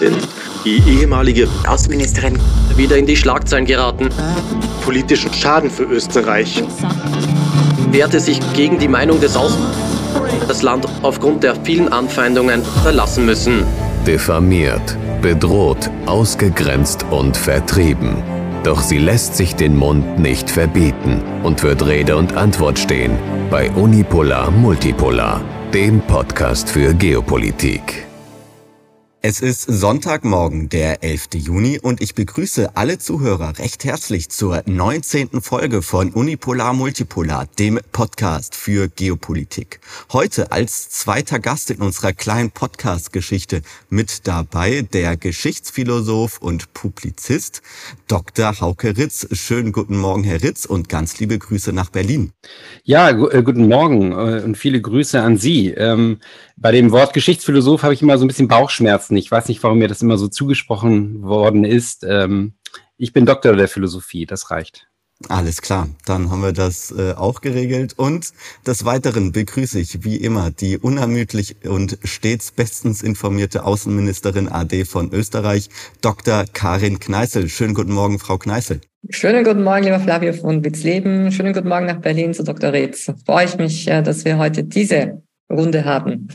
Denn die ehemalige Außenministerin wieder in die Schlagzeilen geraten, politischen Schaden für Österreich. wehrte sich gegen die Meinung des Aus das Land aufgrund der vielen Anfeindungen verlassen müssen. diffamiert, bedroht, ausgegrenzt und vertrieben. Doch sie lässt sich den Mund nicht verbieten und wird Rede und Antwort stehen bei Unipolar Multipolar, dem Podcast für Geopolitik. Es ist Sonntagmorgen, der 11. Juni und ich begrüße alle Zuhörer recht herzlich zur 19. Folge von Unipolar Multipolar, dem Podcast für Geopolitik. Heute als zweiter Gast in unserer kleinen Podcast-Geschichte mit dabei der Geschichtsphilosoph und Publizist Dr. Hauke Ritz. Schönen guten Morgen, Herr Ritz, und ganz liebe Grüße nach Berlin. Ja, äh, guten Morgen äh, und viele Grüße an Sie. Ähm, bei dem Wort Geschichtsphilosoph habe ich immer so ein bisschen Bauchschmerzen. Ich weiß nicht, warum mir das immer so zugesprochen worden ist. Ähm, ich bin Doktor der Philosophie, das reicht. Alles klar, dann haben wir das äh, auch geregelt. Und des Weiteren begrüße ich wie immer die unermüdlich und stets bestens informierte Außenministerin AD von Österreich, Dr. Karin Kneißl. Schönen guten Morgen, Frau Kneißl. Schönen guten Morgen, lieber Flavio von Witzleben. Schönen guten Morgen nach Berlin zu Dr. Retz. Freue ich mich, äh, dass wir heute diese Runde haben.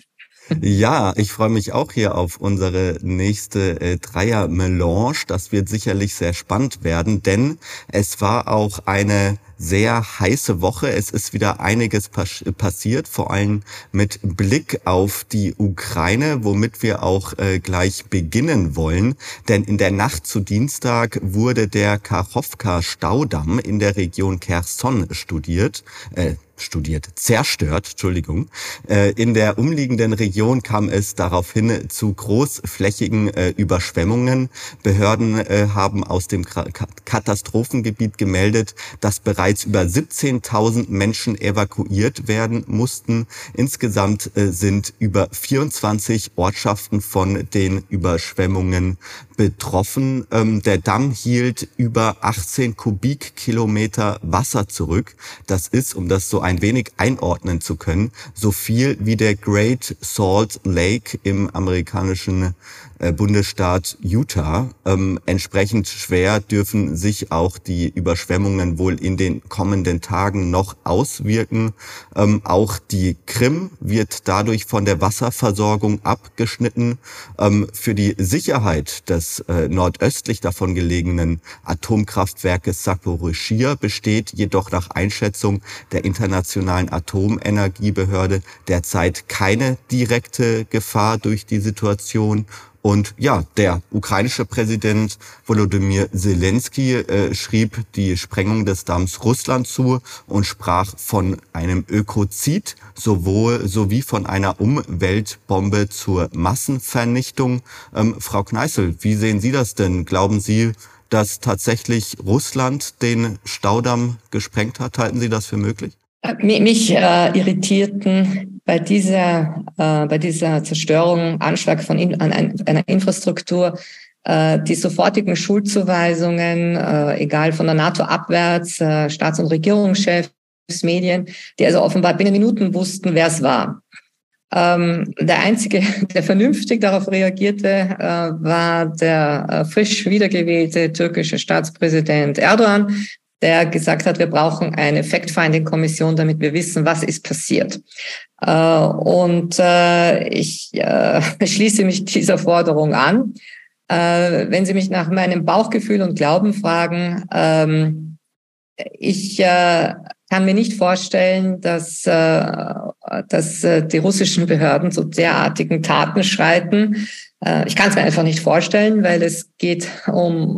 Ja, ich freue mich auch hier auf unsere nächste äh, Dreier-Melange. Das wird sicherlich sehr spannend werden, denn es war auch eine sehr heiße Woche. Es ist wieder einiges pas passiert, vor allem mit Blick auf die Ukraine, womit wir auch äh, gleich beginnen wollen. Denn in der Nacht zu Dienstag wurde der Kachowka-Staudamm in der Region Kherson studiert. Äh, studiert, zerstört, Entschuldigung. Äh, in der umliegenden Region kam es daraufhin zu großflächigen äh, Überschwemmungen. Behörden äh, haben aus dem Katastrophengebiet gemeldet, dass bereits über 17.000 Menschen evakuiert werden mussten. Insgesamt sind über 24 Ortschaften von den Überschwemmungen betroffen. Ähm, der Damm hielt über 18 Kubikkilometer Wasser zurück. Das ist, um das so ein wenig einordnen zu können, so viel wie der Great Salt Lake im amerikanischen äh, Bundesstaat Utah. Ähm, entsprechend schwer dürfen sich auch die Überschwemmungen wohl in den kommenden Tagen noch auswirken. Ähm, auch die Krim wird dadurch von der Wasserversorgung abgeschnitten. Ähm, für die Sicherheit des äh, nordöstlich davon gelegenen Atomkraftwerkes Saporischir besteht jedoch nach Einschätzung der Internationalen Atomenergiebehörde derzeit keine direkte Gefahr durch die Situation und ja, der ukrainische Präsident Volodymyr Zelensky äh, schrieb die Sprengung des Damms Russland zu und sprach von einem Ökozid sowohl sowie von einer Umweltbombe zur Massenvernichtung. Ähm, Frau Kneißl, wie sehen Sie das denn? Glauben Sie, dass tatsächlich Russland den Staudamm gesprengt hat? Halten Sie das für möglich? Mich äh, irritierten bei dieser, äh, bei dieser Zerstörung, Anschlag von in, an ein, einer Infrastruktur, äh, die sofortigen Schuldzuweisungen, äh, egal von der NATO abwärts, äh, Staats- und Regierungschefs, Medien, die also offenbar binnen Minuten wussten, wer es war. Ähm, der einzige, der vernünftig darauf reagierte, äh, war der äh, frisch wiedergewählte türkische Staatspräsident Erdogan, der gesagt hat, wir brauchen eine Fact-Finding-Kommission, damit wir wissen, was ist passiert. Äh, und äh, ich äh, schließe mich dieser Forderung an. Wenn Sie mich nach meinem Bauchgefühl und Glauben fragen, ähm, ich kann mir nicht vorstellen, dass, dass die russischen Behörden zu derartigen Taten schreiten. Ich kann es mir einfach nicht vorstellen, weil es geht um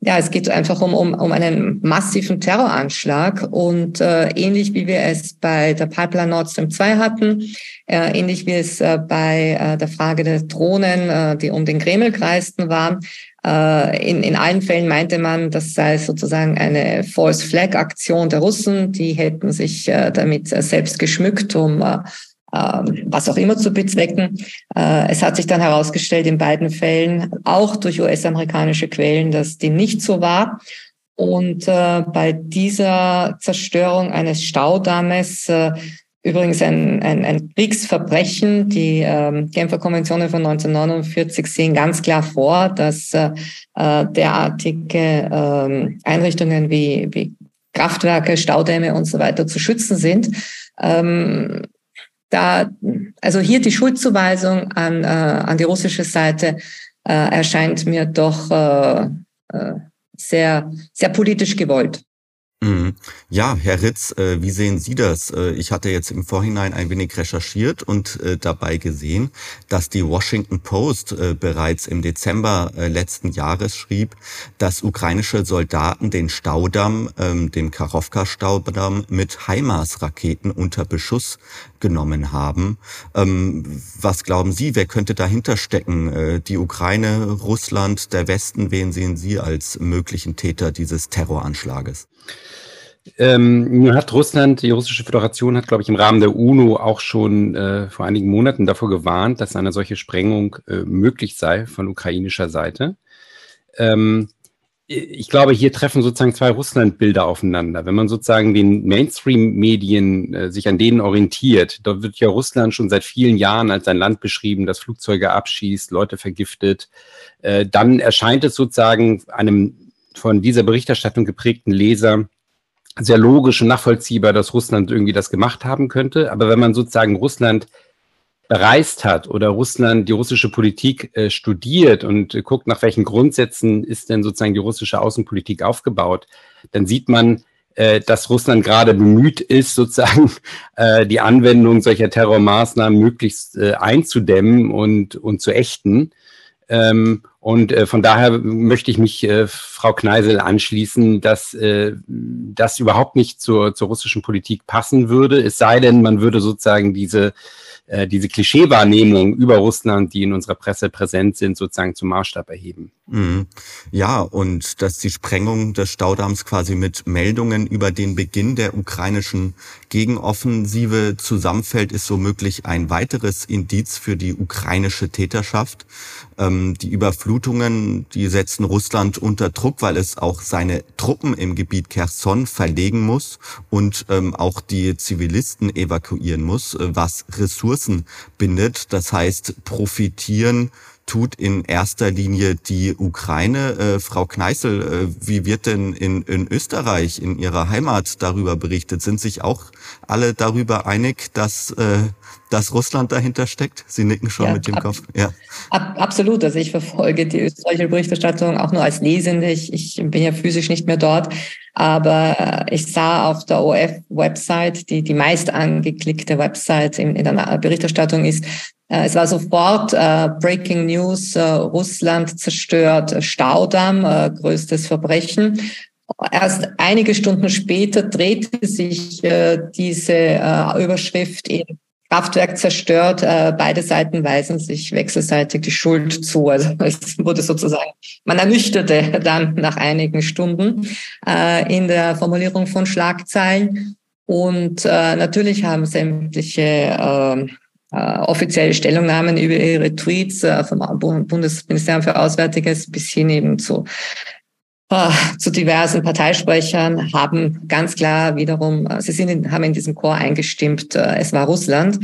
ja, es geht einfach um, um, um einen massiven Terroranschlag und äh, ähnlich wie wir es bei der Pipeline Nord Stream 2 hatten, äh, ähnlich wie es äh, bei äh, der Frage der Drohnen, äh, die um den Kreml kreisten waren, äh, in, in allen Fällen meinte man, das sei sozusagen eine False Flag Aktion der Russen. Die hätten sich äh, damit äh, selbst geschmückt, um äh, was auch immer zu bezwecken. Äh, es hat sich dann herausgestellt in beiden Fällen, auch durch US-amerikanische Quellen, dass dem nicht so war. Und äh, bei dieser Zerstörung eines Staudammes äh, übrigens ein, ein, ein Kriegsverbrechen. Die ähm, Genfer Konventionen von 1949 sehen ganz klar vor, dass äh, derartige ähm, Einrichtungen wie, wie Kraftwerke, Staudämme und so weiter zu schützen sind. Ähm, da, also hier die Schuldzuweisung an, äh, an die russische Seite äh, erscheint mir doch äh, äh, sehr, sehr politisch gewollt. Mhm. Ja, Herr Ritz, äh, wie sehen Sie das? Äh, ich hatte jetzt im Vorhinein ein wenig recherchiert und äh, dabei gesehen, dass die Washington Post bereits im Dezember letzten Jahres schrieb, dass ukrainische Soldaten den Staudamm, ähm, den Karowka-Staudamm mit HIMARS-Raketen unter Beschuss genommen haben. Ähm, was glauben Sie, wer könnte dahinter stecken? Die Ukraine, Russland, der Westen, wen sehen Sie als möglichen Täter dieses Terroranschlages? Ähm, nun hat Russland, die russische Föderation hat, glaube ich, im Rahmen der UNO auch schon äh, vor einigen Monaten davor gewarnt, dass eine solche Sprengung äh, möglich sei von ukrainischer Seite. Ähm, ich glaube, hier treffen sozusagen zwei Russland-Bilder aufeinander. Wenn man sozusagen den Mainstream-Medien äh, sich an denen orientiert, da wird ja Russland schon seit vielen Jahren als ein Land beschrieben, das Flugzeuge abschießt, Leute vergiftet. Äh, dann erscheint es sozusagen einem von dieser Berichterstattung geprägten Leser sehr logisch und nachvollziehbar, dass Russland irgendwie das gemacht haben könnte. Aber wenn man sozusagen Russland bereist hat oder Russland die russische Politik äh, studiert und äh, guckt, nach welchen Grundsätzen ist denn sozusagen die russische Außenpolitik aufgebaut, dann sieht man, äh, dass Russland gerade bemüht ist, sozusagen äh, die Anwendung solcher Terrormaßnahmen möglichst äh, einzudämmen und, und zu ächten. Ähm, und äh, von daher möchte ich mich äh, Frau Kneisel anschließen, dass äh, das überhaupt nicht zur, zur russischen Politik passen würde, es sei denn, man würde sozusagen diese äh, diese Klischeewahrnehmung über Russland, die in unserer Presse präsent sind, sozusagen zum Maßstab erheben. Mhm. Ja, und dass die Sprengung des Staudamms quasi mit Meldungen über den Beginn der ukrainischen Gegenoffensive zusammenfällt, ist womöglich ein weiteres Indiz für die ukrainische Täterschaft. Ähm, die Überflutungen, die setzen Russland unter Druck, weil es auch seine Truppen im Gebiet Kherson verlegen muss und ähm, auch die Zivilisten evakuieren muss, äh, was Ressourcen bindet. Das heißt, profitieren tut in erster Linie die Ukraine. Äh, Frau Kneißl, äh, wie wird denn in, in Österreich, in Ihrer Heimat darüber berichtet? Sind sich auch alle darüber einig, dass, äh, dass Russland dahinter steckt? Sie nicken schon ja, mit dem ab, Kopf. Ja. Ab, absolut. Also ich verfolge die österreichische Berichterstattung auch nur als Lesende. Ich, ich bin ja physisch nicht mehr dort. Aber ich sah auf der OF-Website, die die meist angeklickte Website in, in der Berichterstattung ist, äh, es war sofort äh, Breaking News, äh, Russland zerstört Staudamm, äh, größtes Verbrechen. Erst einige Stunden später drehte sich äh, diese äh, Überschrift in Kraftwerk zerstört. Äh, beide Seiten weisen sich wechselseitig die Schuld zu. Also es wurde sozusagen, man ernüchterte dann nach einigen Stunden äh, in der Formulierung von Schlagzeilen. Und äh, natürlich haben sämtliche äh, äh, offizielle Stellungnahmen über ihre Tweets äh, vom Bundesministerium für Auswärtiges bis hin eben zu zu diversen Parteisprechern haben ganz klar wiederum, äh, sie sind in, haben in diesem Chor eingestimmt, äh, es war Russland.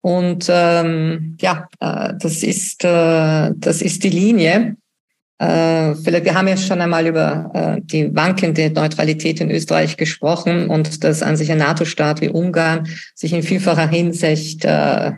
Und ähm, ja, äh, das ist äh, das ist die Linie. Äh, vielleicht, wir haben ja schon einmal über äh, die wankende Neutralität in Österreich gesprochen und dass an sich ein NATO-Staat wie Ungarn sich in vielfacher Hinsicht äh,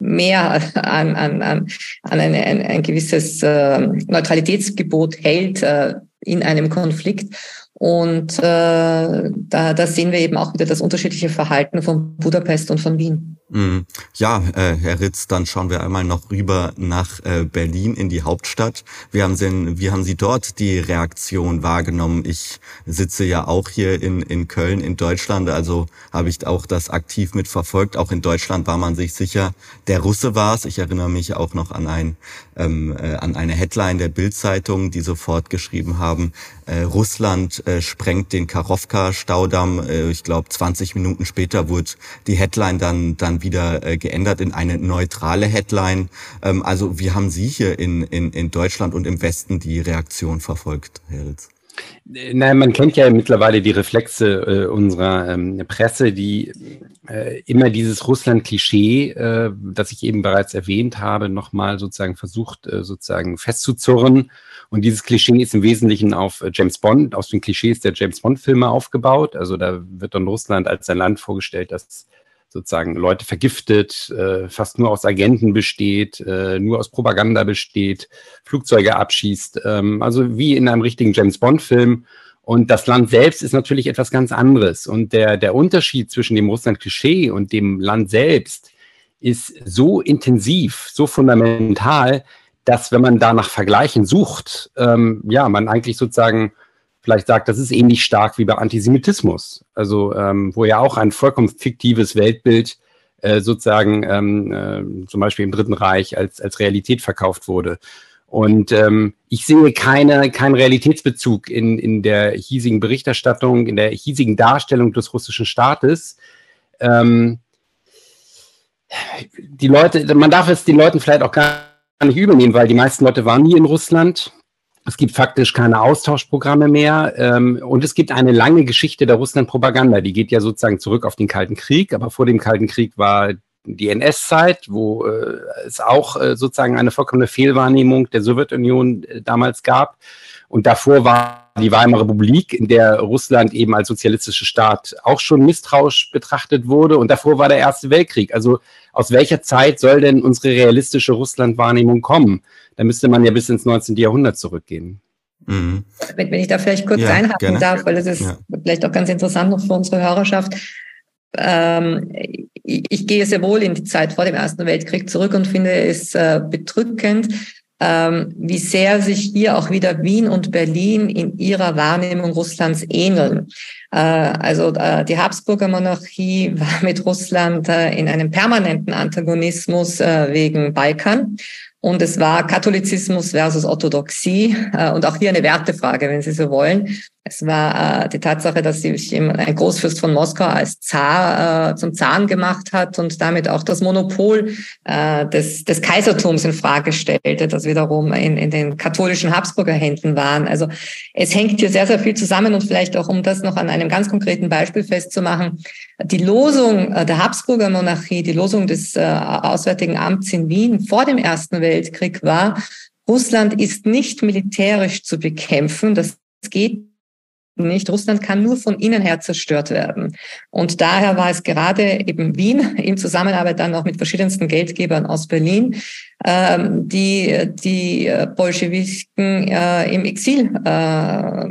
mehr an, an, an, an eine, ein, ein gewisses äh, Neutralitätsgebot hält äh, in einem Konflikt. Und äh, da, da sehen wir eben auch wieder das unterschiedliche Verhalten von Budapest und von Wien. Mhm. Ja, äh, Herr Ritz, dann schauen wir einmal noch rüber nach äh, Berlin in die Hauptstadt. Wie haben, Sie, wie haben Sie dort die Reaktion wahrgenommen? Ich sitze ja auch hier in, in Köln in Deutschland, also habe ich auch das aktiv mitverfolgt. Auch in Deutschland war man sich sicher, der Russe war es. Ich erinnere mich auch noch an, ein, ähm, äh, an eine Headline der Bildzeitung, die sofort geschrieben haben, äh, Russland äh, sprengt den Karowka-Staudamm. Äh, ich glaube, 20 Minuten später wurde die Headline dann, dann wieder äh, geändert in eine neutrale Headline. Ähm, also wie haben Sie hier in, in, in Deutschland und im Westen die Reaktion verfolgt, Herr Ritz? Nein, man kennt ja mittlerweile die Reflexe äh, unserer ähm, Presse, die äh, immer dieses Russland-Klischee, äh, das ich eben bereits erwähnt habe, nochmal sozusagen versucht, äh, sozusagen festzuzurren. Und dieses Klischee ist im Wesentlichen auf äh, James Bond, aus den Klischees der James Bond-Filme aufgebaut. Also da wird dann Russland als ein Land vorgestellt, das sozusagen Leute vergiftet, äh, fast nur aus Agenten besteht, äh, nur aus Propaganda besteht, Flugzeuge abschießt, ähm, also wie in einem richtigen James Bond-Film. Und das Land selbst ist natürlich etwas ganz anderes. Und der, der Unterschied zwischen dem Russland-Klischee und dem Land selbst ist so intensiv, so fundamental, dass wenn man da nach Vergleichen sucht, ähm, ja, man eigentlich sozusagen vielleicht sagt, das ist ähnlich stark wie bei Antisemitismus. Also ähm, wo ja auch ein vollkommen fiktives Weltbild äh, sozusagen ähm, äh, zum Beispiel im Dritten Reich als, als Realität verkauft wurde. Und ähm, ich sehe keine, keinen Realitätsbezug in, in der hiesigen Berichterstattung, in der hiesigen Darstellung des russischen Staates. Ähm, die Leute, man darf es den Leuten vielleicht auch gar nicht übernehmen, weil die meisten Leute waren nie in Russland. Es gibt faktisch keine Austauschprogramme mehr ähm, und es gibt eine lange Geschichte der Russland-Propaganda. Die geht ja sozusagen zurück auf den Kalten Krieg, aber vor dem Kalten Krieg war die NS-Zeit, wo äh, es auch äh, sozusagen eine vollkommene Fehlwahrnehmung der Sowjetunion äh, damals gab. Und davor war die Weimarer Republik, in der Russland eben als sozialistischer Staat auch schon misstrauisch betrachtet wurde. Und davor war der Erste Weltkrieg. Also aus welcher Zeit soll denn unsere realistische Russland-Wahrnehmung kommen? Da müsste man ja bis ins 19. Jahrhundert zurückgehen. Mhm. Wenn, wenn, ich da vielleicht kurz ja, einhaken gerne. darf, weil das ist ja. vielleicht auch ganz interessant noch für unsere Hörerschaft. Ähm, ich, ich, gehe sehr wohl in die Zeit vor dem Ersten Weltkrieg zurück und finde es äh, bedrückend, wie sehr sich hier auch wieder Wien und Berlin in ihrer Wahrnehmung Russlands ähneln. Äh, also äh, die Habsburger Monarchie war mit Russland äh, in einem permanenten Antagonismus wegen Balkan. Und es war Katholizismus versus Orthodoxie und auch hier eine Wertefrage, wenn Sie so wollen. Es war äh, die Tatsache, dass sich ein Großfürst von Moskau als Zar äh, zum Zahn gemacht hat und damit auch das Monopol äh, des, des Kaisertums in Frage stellte, das wiederum in, in den katholischen Habsburger Händen waren. Also es hängt hier sehr, sehr viel zusammen und vielleicht auch, um das noch an einem ganz konkreten Beispiel festzumachen, die Losung äh, der Habsburger Monarchie, die Losung des äh, Auswärtigen Amts in Wien vor dem Ersten Weltkrieg war, Russland ist nicht militärisch zu bekämpfen. Das geht nicht. Russland kann nur von innen her zerstört werden. Und daher war es gerade eben Wien in Zusammenarbeit dann auch mit verschiedensten Geldgebern aus Berlin, ähm, die die Bolschewiken äh, im Exil äh,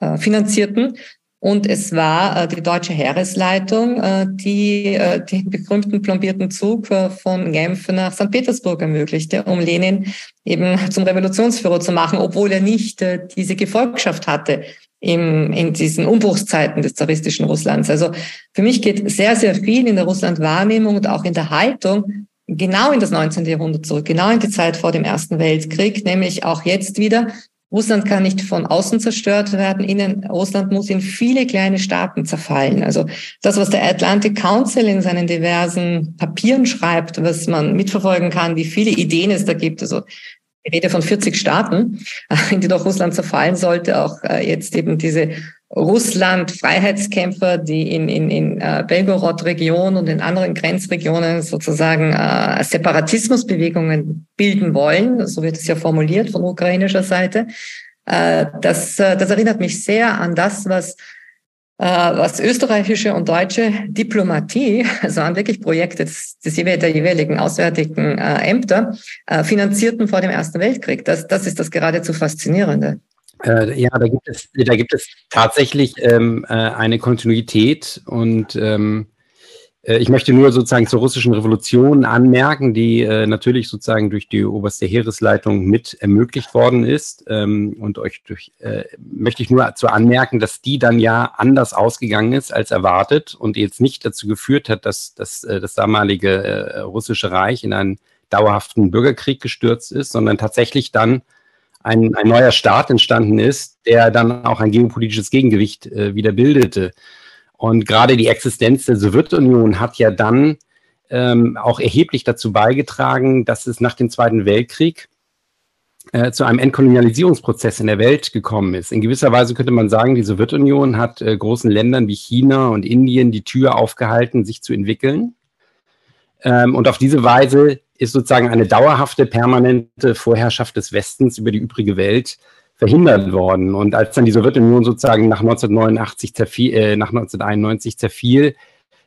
äh, finanzierten. Und es war die deutsche Heeresleitung, die den berühmten plombierten Zug von Genf nach St. Petersburg ermöglichte, um Lenin eben zum Revolutionsführer zu machen, obwohl er nicht diese Gefolgschaft hatte im, in diesen Umbruchszeiten des zaristischen Russlands. Also für mich geht sehr, sehr viel in der Russland-Wahrnehmung und auch in der Haltung genau in das 19. Jahrhundert zurück, genau in die Zeit vor dem Ersten Weltkrieg, nämlich auch jetzt wieder. Russland kann nicht von außen zerstört werden. Innen, Russland muss in viele kleine Staaten zerfallen. Also das, was der Atlantic Council in seinen diversen Papieren schreibt, was man mitverfolgen kann, wie viele Ideen es da gibt. Also ich rede von 40 Staaten, in die doch Russland zerfallen sollte. Auch äh, jetzt eben diese Russland-Freiheitskämpfer, die in, in, in äh, Belgorod-Region und in anderen Grenzregionen sozusagen äh, Separatismusbewegungen bilden wollen. So wird es ja formuliert von ukrainischer Seite. Äh, das, äh, das erinnert mich sehr an das, was was österreichische und deutsche Diplomatie, also an wirklich Projekte des, des der jeweiligen auswärtigen äh, Ämter, äh, finanzierten vor dem Ersten Weltkrieg. Das, das ist das geradezu Faszinierende. Äh, ja, da gibt es, da gibt es tatsächlich ähm, äh, eine Kontinuität und ähm, äh, ich möchte nur sozusagen zur russischen Revolution anmerken, die äh, natürlich sozusagen durch die oberste Heeresleitung mit ermöglicht worden ist. Ähm, und euch durch, äh, möchte ich nur zu anmerken, dass die dann ja anders ausgegangen ist als erwartet und jetzt nicht dazu geführt hat, dass, dass äh, das damalige äh, russische Reich in einen dauerhaften Bürgerkrieg gestürzt ist, sondern tatsächlich dann ein, ein neuer Staat entstanden ist, der dann auch ein geopolitisches Gegengewicht äh, wieder bildete. Und gerade die Existenz der Sowjetunion hat ja dann ähm, auch erheblich dazu beigetragen, dass es nach dem Zweiten Weltkrieg äh, zu einem Entkolonialisierungsprozess in der Welt gekommen ist. In gewisser Weise könnte man sagen, die Sowjetunion hat äh, großen Ländern wie China und Indien die Tür aufgehalten, sich zu entwickeln. Ähm, und auf diese Weise ist sozusagen eine dauerhafte, permanente Vorherrschaft des Westens über die übrige Welt verhindert worden. Und als dann die Sowjetunion sozusagen nach 1989 zerfiel, äh, nach 1991 zerfiel,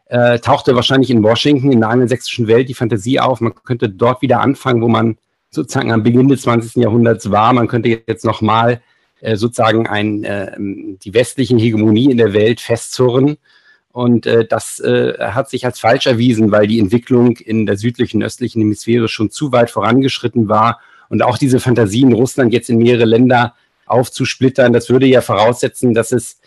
äh, tauchte wahrscheinlich in Washington, in der angelsächsischen Welt, die Fantasie auf, man könnte dort wieder anfangen, wo man sozusagen am Beginn des 20. Jahrhunderts war. Man könnte jetzt nochmal äh, sozusagen ein, äh, die westliche Hegemonie in der Welt festzurren. Und äh, das äh, hat sich als falsch erwiesen, weil die Entwicklung in der südlichen, östlichen Hemisphäre schon zu weit vorangeschritten war. Und auch diese Fantasien, Russland jetzt in mehrere Länder aufzusplittern, das würde ja voraussetzen, dass es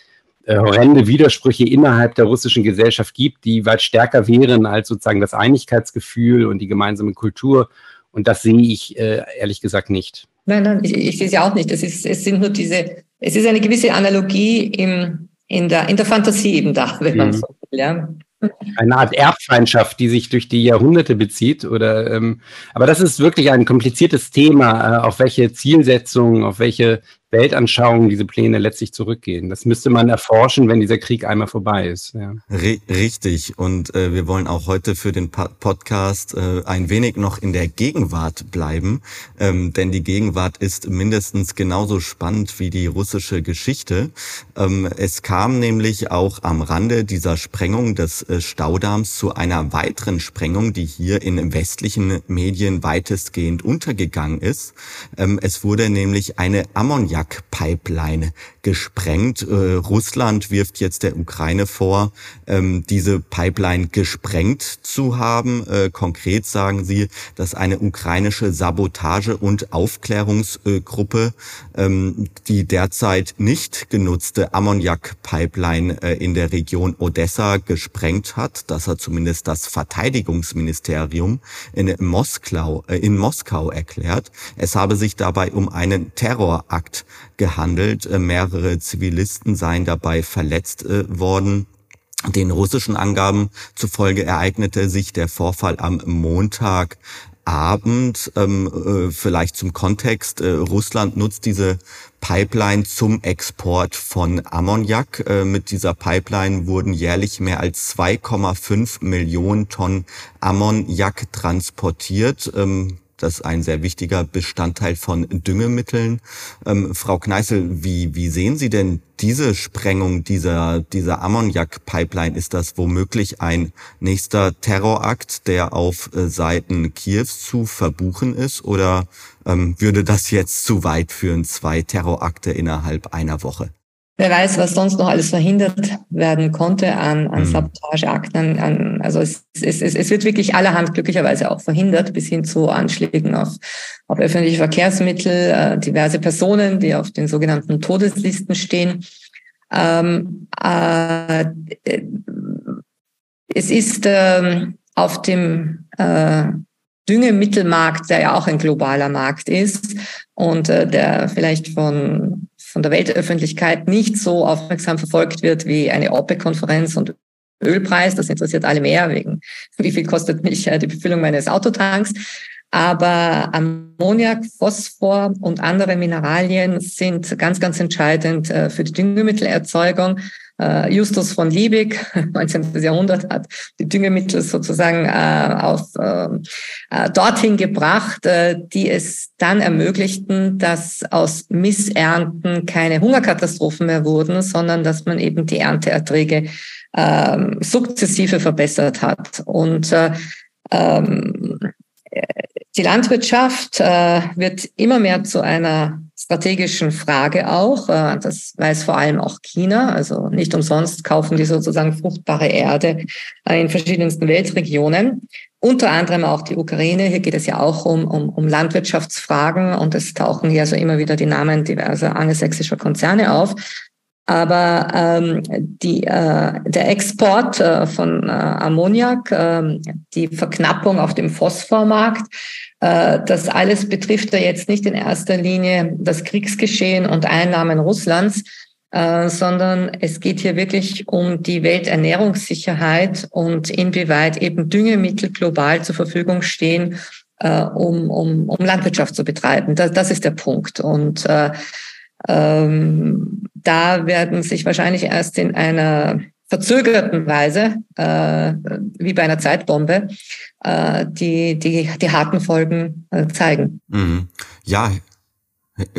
äh, horrende Widersprüche innerhalb der russischen Gesellschaft gibt, die weit stärker wären als sozusagen das Einigkeitsgefühl und die gemeinsame Kultur. Und das sehe ich äh, ehrlich gesagt nicht. Nein, nein, ich, ich sehe es ja auch nicht. Das ist, es sind nur diese, es ist eine gewisse Analogie im, in, der, in der Fantasie eben da, wenn mhm. man so will. Ja. Eine Art Erbfeindschaft, die sich durch die Jahrhunderte bezieht, oder? Ähm, aber das ist wirklich ein kompliziertes Thema, äh, auf welche Zielsetzungen, auf welche Weltanschauung diese Pläne letztlich zurückgehen. Das müsste man erforschen, wenn dieser Krieg einmal vorbei ist. Ja. Richtig. Und äh, wir wollen auch heute für den Podcast äh, ein wenig noch in der Gegenwart bleiben, ähm, denn die Gegenwart ist mindestens genauso spannend wie die russische Geschichte. Ähm, es kam nämlich auch am Rande dieser Sprengung des äh, Staudamms zu einer weiteren Sprengung, die hier in westlichen Medien weitestgehend untergegangen ist. Ähm, es wurde nämlich eine Ammoniak Ammoniak-Pipeline gesprengt. Äh, Russland wirft jetzt der Ukraine vor, ähm, diese Pipeline gesprengt zu haben. Äh, konkret sagen sie, dass eine ukrainische Sabotage- und Aufklärungsgruppe ähm, die derzeit nicht genutzte Ammoniak-Pipeline äh, in der Region Odessa gesprengt hat. Das hat zumindest das Verteidigungsministerium in Moskau, äh, in Moskau erklärt. Es habe sich dabei um einen Terrorakt gehandelt. Äh, mehrere Zivilisten seien dabei verletzt äh, worden. Den russischen Angaben zufolge ereignete sich der Vorfall am Montag Abend, ähm, äh, vielleicht zum Kontext, äh, Russland nutzt diese Pipeline zum Export von Ammoniak. Äh, mit dieser Pipeline wurden jährlich mehr als 2,5 Millionen Tonnen Ammoniak transportiert. Ähm, das ist ein sehr wichtiger Bestandteil von Düngemitteln. Ähm, Frau Kneißl, wie, wie sehen Sie denn diese Sprengung dieser, dieser Ammoniak-Pipeline? Ist das womöglich ein nächster Terrorakt, der auf äh, Seiten Kiews zu verbuchen ist? Oder ähm, würde das jetzt zu weit führen, zwei Terrorakte innerhalb einer Woche? Wer weiß, was sonst noch alles verhindert werden konnte an, an mhm. Sabotageakten. An, also es, es, es, es wird wirklich allerhand glücklicherweise auch verhindert, bis hin zu Anschlägen auf, auf öffentliche Verkehrsmittel, äh, diverse Personen, die auf den sogenannten Todeslisten stehen. Ähm, äh, es ist ähm, auf dem äh, Düngemittelmarkt, der ja auch ein globaler Markt ist und äh, der vielleicht von von der Weltöffentlichkeit nicht so aufmerksam verfolgt wird wie eine OPEC-Konferenz und Ölpreis. Das interessiert alle mehr wegen, wie viel kostet mich äh, die Befüllung meines Autotanks. Aber Ammoniak, Phosphor und andere Mineralien sind ganz, ganz entscheidend äh, für die Düngemittelerzeugung. Äh, Justus von Liebig, 19. Jahrhundert, hat die Düngemittel sozusagen äh, auf, ähm, äh, dorthin gebracht, äh, die es dann ermöglichten, dass aus Missernten keine Hungerkatastrophen mehr wurden, sondern dass man eben die Ernteerträge äh, sukzessive verbessert hat. Und äh, ähm, die Landwirtschaft äh, wird immer mehr zu einer strategischen Frage auch. Äh, das weiß vor allem auch China. Also nicht umsonst kaufen die sozusagen fruchtbare Erde äh, in verschiedensten Weltregionen. Unter anderem auch die Ukraine. Hier geht es ja auch um, um, um Landwirtschaftsfragen und es tauchen hier also immer wieder die Namen diverser angelsächsischer Konzerne auf. Aber ähm, die, äh, der Export äh, von äh, Ammoniak, äh, die Verknappung auf dem Phosphormarkt, äh, das alles betrifft ja jetzt nicht in erster Linie das Kriegsgeschehen und Einnahmen Russlands, äh, sondern es geht hier wirklich um die Welternährungssicherheit und inwieweit eben Düngemittel global zur Verfügung stehen, äh, um, um, um Landwirtschaft zu betreiben. Das, das ist der Punkt. Und äh, ähm, da werden sich wahrscheinlich erst in einer verzögerten Weise, äh, wie bei einer Zeitbombe, äh, die, die, die harten Folgen äh, zeigen. Mhm. Ja,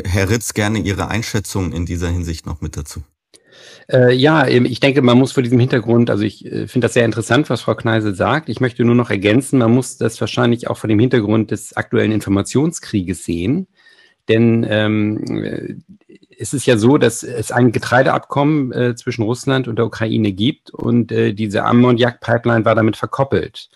Herr Ritz, gerne Ihre Einschätzung in dieser Hinsicht noch mit dazu. Äh, ja, ich denke, man muss vor diesem Hintergrund, also ich äh, finde das sehr interessant, was Frau Kneise sagt. Ich möchte nur noch ergänzen, man muss das wahrscheinlich auch vor dem Hintergrund des aktuellen Informationskrieges sehen. Denn ähm, es ist ja so, dass es ein Getreideabkommen äh, zwischen Russland und der Ukraine gibt und äh, diese Ammoniak-Pipeline war damit verkoppelt.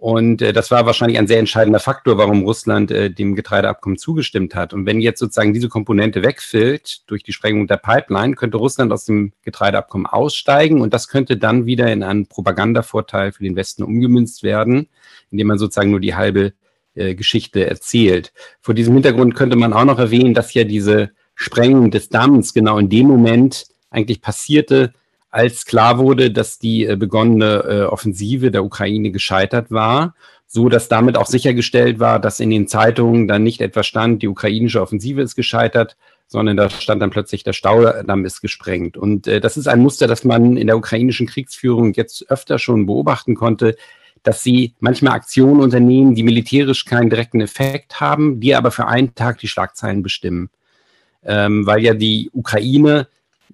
Und äh, das war wahrscheinlich ein sehr entscheidender Faktor, warum Russland äh, dem Getreideabkommen zugestimmt hat. Und wenn jetzt sozusagen diese Komponente wegfällt durch die Sprengung der Pipeline, könnte Russland aus dem Getreideabkommen aussteigen und das könnte dann wieder in einen Propagandavorteil für den Westen umgemünzt werden, indem man sozusagen nur die halbe äh, Geschichte erzählt. Vor diesem Hintergrund könnte man auch noch erwähnen, dass ja diese Sprengung des Damms genau in dem Moment eigentlich passierte, als klar wurde, dass die äh, begonnene äh, Offensive der Ukraine gescheitert war, so dass damit auch sichergestellt war, dass in den Zeitungen dann nicht etwa stand, die ukrainische Offensive ist gescheitert, sondern da stand dann plötzlich, der Staudamm ist gesprengt. Und das ist ein Muster, das man in der ukrainischen Kriegsführung jetzt öfter schon beobachten konnte, dass sie manchmal Aktionen unternehmen, die militärisch keinen direkten Effekt haben, die aber für einen Tag die Schlagzeilen bestimmen. Ähm, weil ja die Ukraine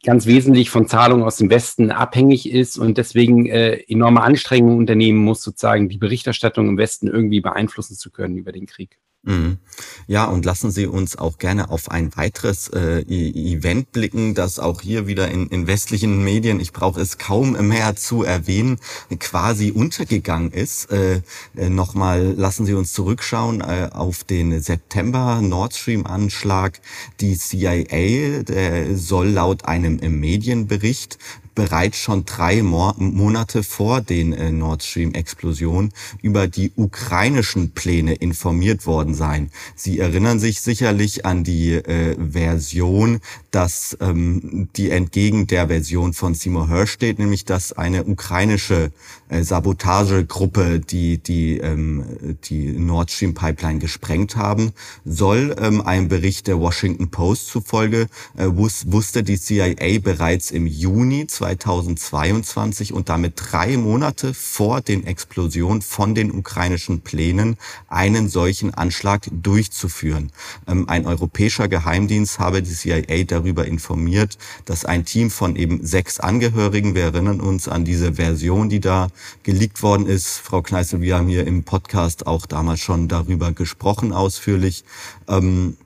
ganz wesentlich von Zahlungen aus dem Westen abhängig ist und deswegen äh, enorme Anstrengungen unternehmen muss, sozusagen die Berichterstattung im Westen irgendwie beeinflussen zu können über den Krieg. Mhm. Ja, und lassen Sie uns auch gerne auf ein weiteres äh, e-, Event blicken, das auch hier wieder in, in westlichen Medien, ich brauche es kaum mehr zu erwähnen, quasi untergegangen ist. Äh, äh, Nochmal lassen Sie uns zurückschauen äh, auf den September Nord Stream-Anschlag. Die CIA der soll laut einem Medienbericht bereits schon drei Mo Monate vor den äh, Nord Stream-Explosionen über die ukrainischen Pläne informiert worden sein. Sie erinnern sich sicherlich an die äh, Version, dass ähm, die entgegen der Version von Seymour Hirsch steht, nämlich dass eine ukrainische äh, Sabotagegruppe, die die ähm, die Nord Stream Pipeline gesprengt haben soll. Ähm, ein Bericht der Washington Post zufolge äh, wus wusste die CIA bereits im Juni 2022 und damit drei Monate vor den Explosionen von den ukrainischen Plänen einen solchen Anschlag durchzuführen. Ähm, ein europäischer Geheimdienst habe die CIA darüber informiert, dass ein Team von eben sechs Angehörigen, wir erinnern uns an diese Version, die da geleakt worden ist. Frau Kneißl, wir haben hier im Podcast auch damals schon darüber gesprochen ausführlich. Ähm, äh,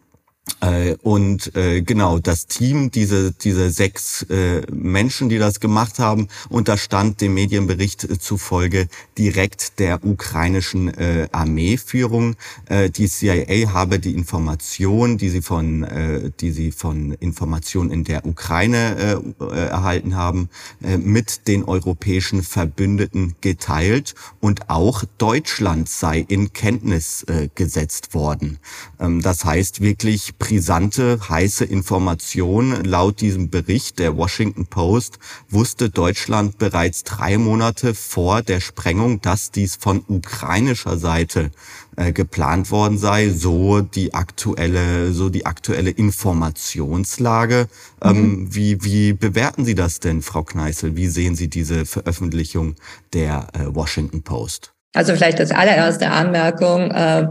und äh, genau, das Team, diese, diese sechs äh, Menschen, die das gemacht haben, unterstand dem Medienbericht äh, zufolge direkt der ukrainischen äh, Armeeführung. Äh, die CIA habe die Information, die sie von, äh, die sie von Informationen in der Ukraine äh, äh, erhalten haben, äh, mit den europäischen Verbündeten geteilt und auch Deutschland sei in Kenntnis äh, gesetzt worden. Ähm, das heißt wirklich brisante, heiße Information. Laut diesem Bericht der Washington Post wusste Deutschland bereits drei Monate vor der Sprengung, dass dies von ukrainischer Seite äh, geplant worden sei, so die aktuelle, so die aktuelle Informationslage. Mhm. Ähm, wie, wie bewerten Sie das denn, Frau Kneißl? Wie sehen Sie diese Veröffentlichung der äh, Washington Post? Also vielleicht als allererste Anmerkung. Äh,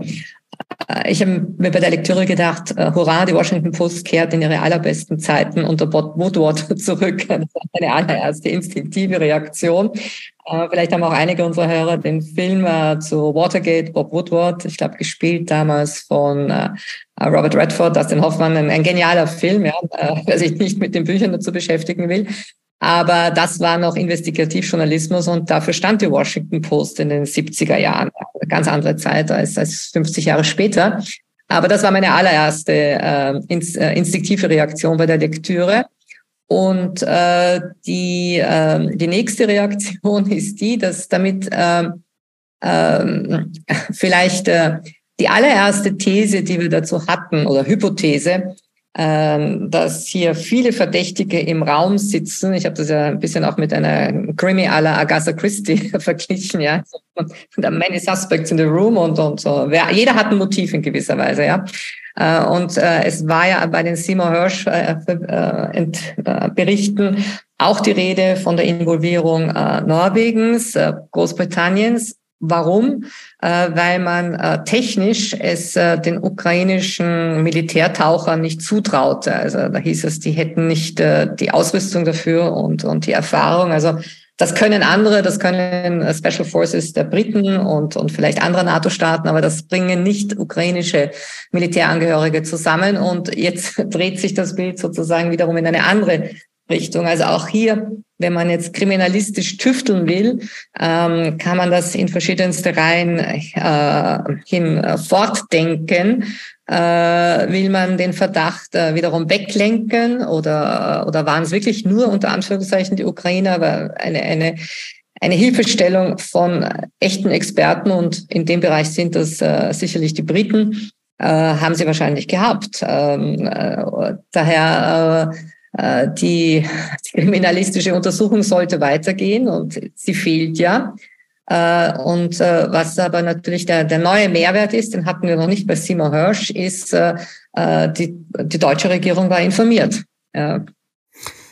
ich habe mir bei der Lektüre gedacht, äh, hurra, die Washington Post kehrt in ihre allerbesten Zeiten unter Bob Woodward zurück. Das war eine allererste instinktive Reaktion. Äh, vielleicht haben auch einige unserer Hörer den Film äh, zu Watergate, Bob Woodward, ich glaube, gespielt damals von äh, Robert Redford, Dustin Hoffmann, ein, ein genialer Film, ja, äh, wer sich nicht mit den Büchern dazu beschäftigen will. Aber das war noch Investigativjournalismus und dafür stand die Washington Post in den 70er Jahren. Ganz andere Zeit als, als 50 Jahre später. Aber das war meine allererste äh, äh, instinktive Reaktion bei der Lektüre. Und äh, die, äh, die nächste Reaktion ist die, dass damit äh, äh, vielleicht äh, die allererste These, die wir dazu hatten, oder Hypothese, dass hier viele Verdächtige im Raum sitzen. Ich habe das ja ein bisschen auch mit einer Krimi à la Agatha Christie verglichen, ja. Und many suspects in the room und, und so. Jeder hat ein Motiv in gewisser Weise, ja. Äh, und äh, es war ja bei den Seymour Hirsch äh, Berichten auch die Rede von der Involvierung Norwegens, Großbritanniens Warum? Äh, weil man äh, technisch es äh, den ukrainischen Militärtauchern nicht zutraute. Also da hieß es, die hätten nicht äh, die Ausrüstung dafür und, und die Erfahrung. Also das können andere, das können äh, Special Forces der Briten und, und vielleicht andere NATO-Staaten, aber das bringen nicht ukrainische Militärangehörige zusammen. Und jetzt dreht sich das Bild sozusagen wiederum in eine andere Richtung. Also auch hier, wenn man jetzt kriminalistisch tüfteln will, ähm, kann man das in verschiedenste Reihen äh, hin äh, fortdenken. Äh, will man den Verdacht äh, wiederum weglenken oder, oder waren es wirklich nur unter Anführungszeichen die Ukrainer, aber eine, eine, eine Hilfestellung von echten Experten und in dem Bereich sind das äh, sicherlich die Briten, äh, haben sie wahrscheinlich gehabt. Ähm, äh, daher äh, äh, die, die kriminalistische Untersuchung sollte weitergehen und sie fehlt ja. Äh, und äh, was aber natürlich der, der neue Mehrwert ist, den hatten wir noch nicht bei Simon Hirsch, ist, die, die deutsche Regierung war informiert.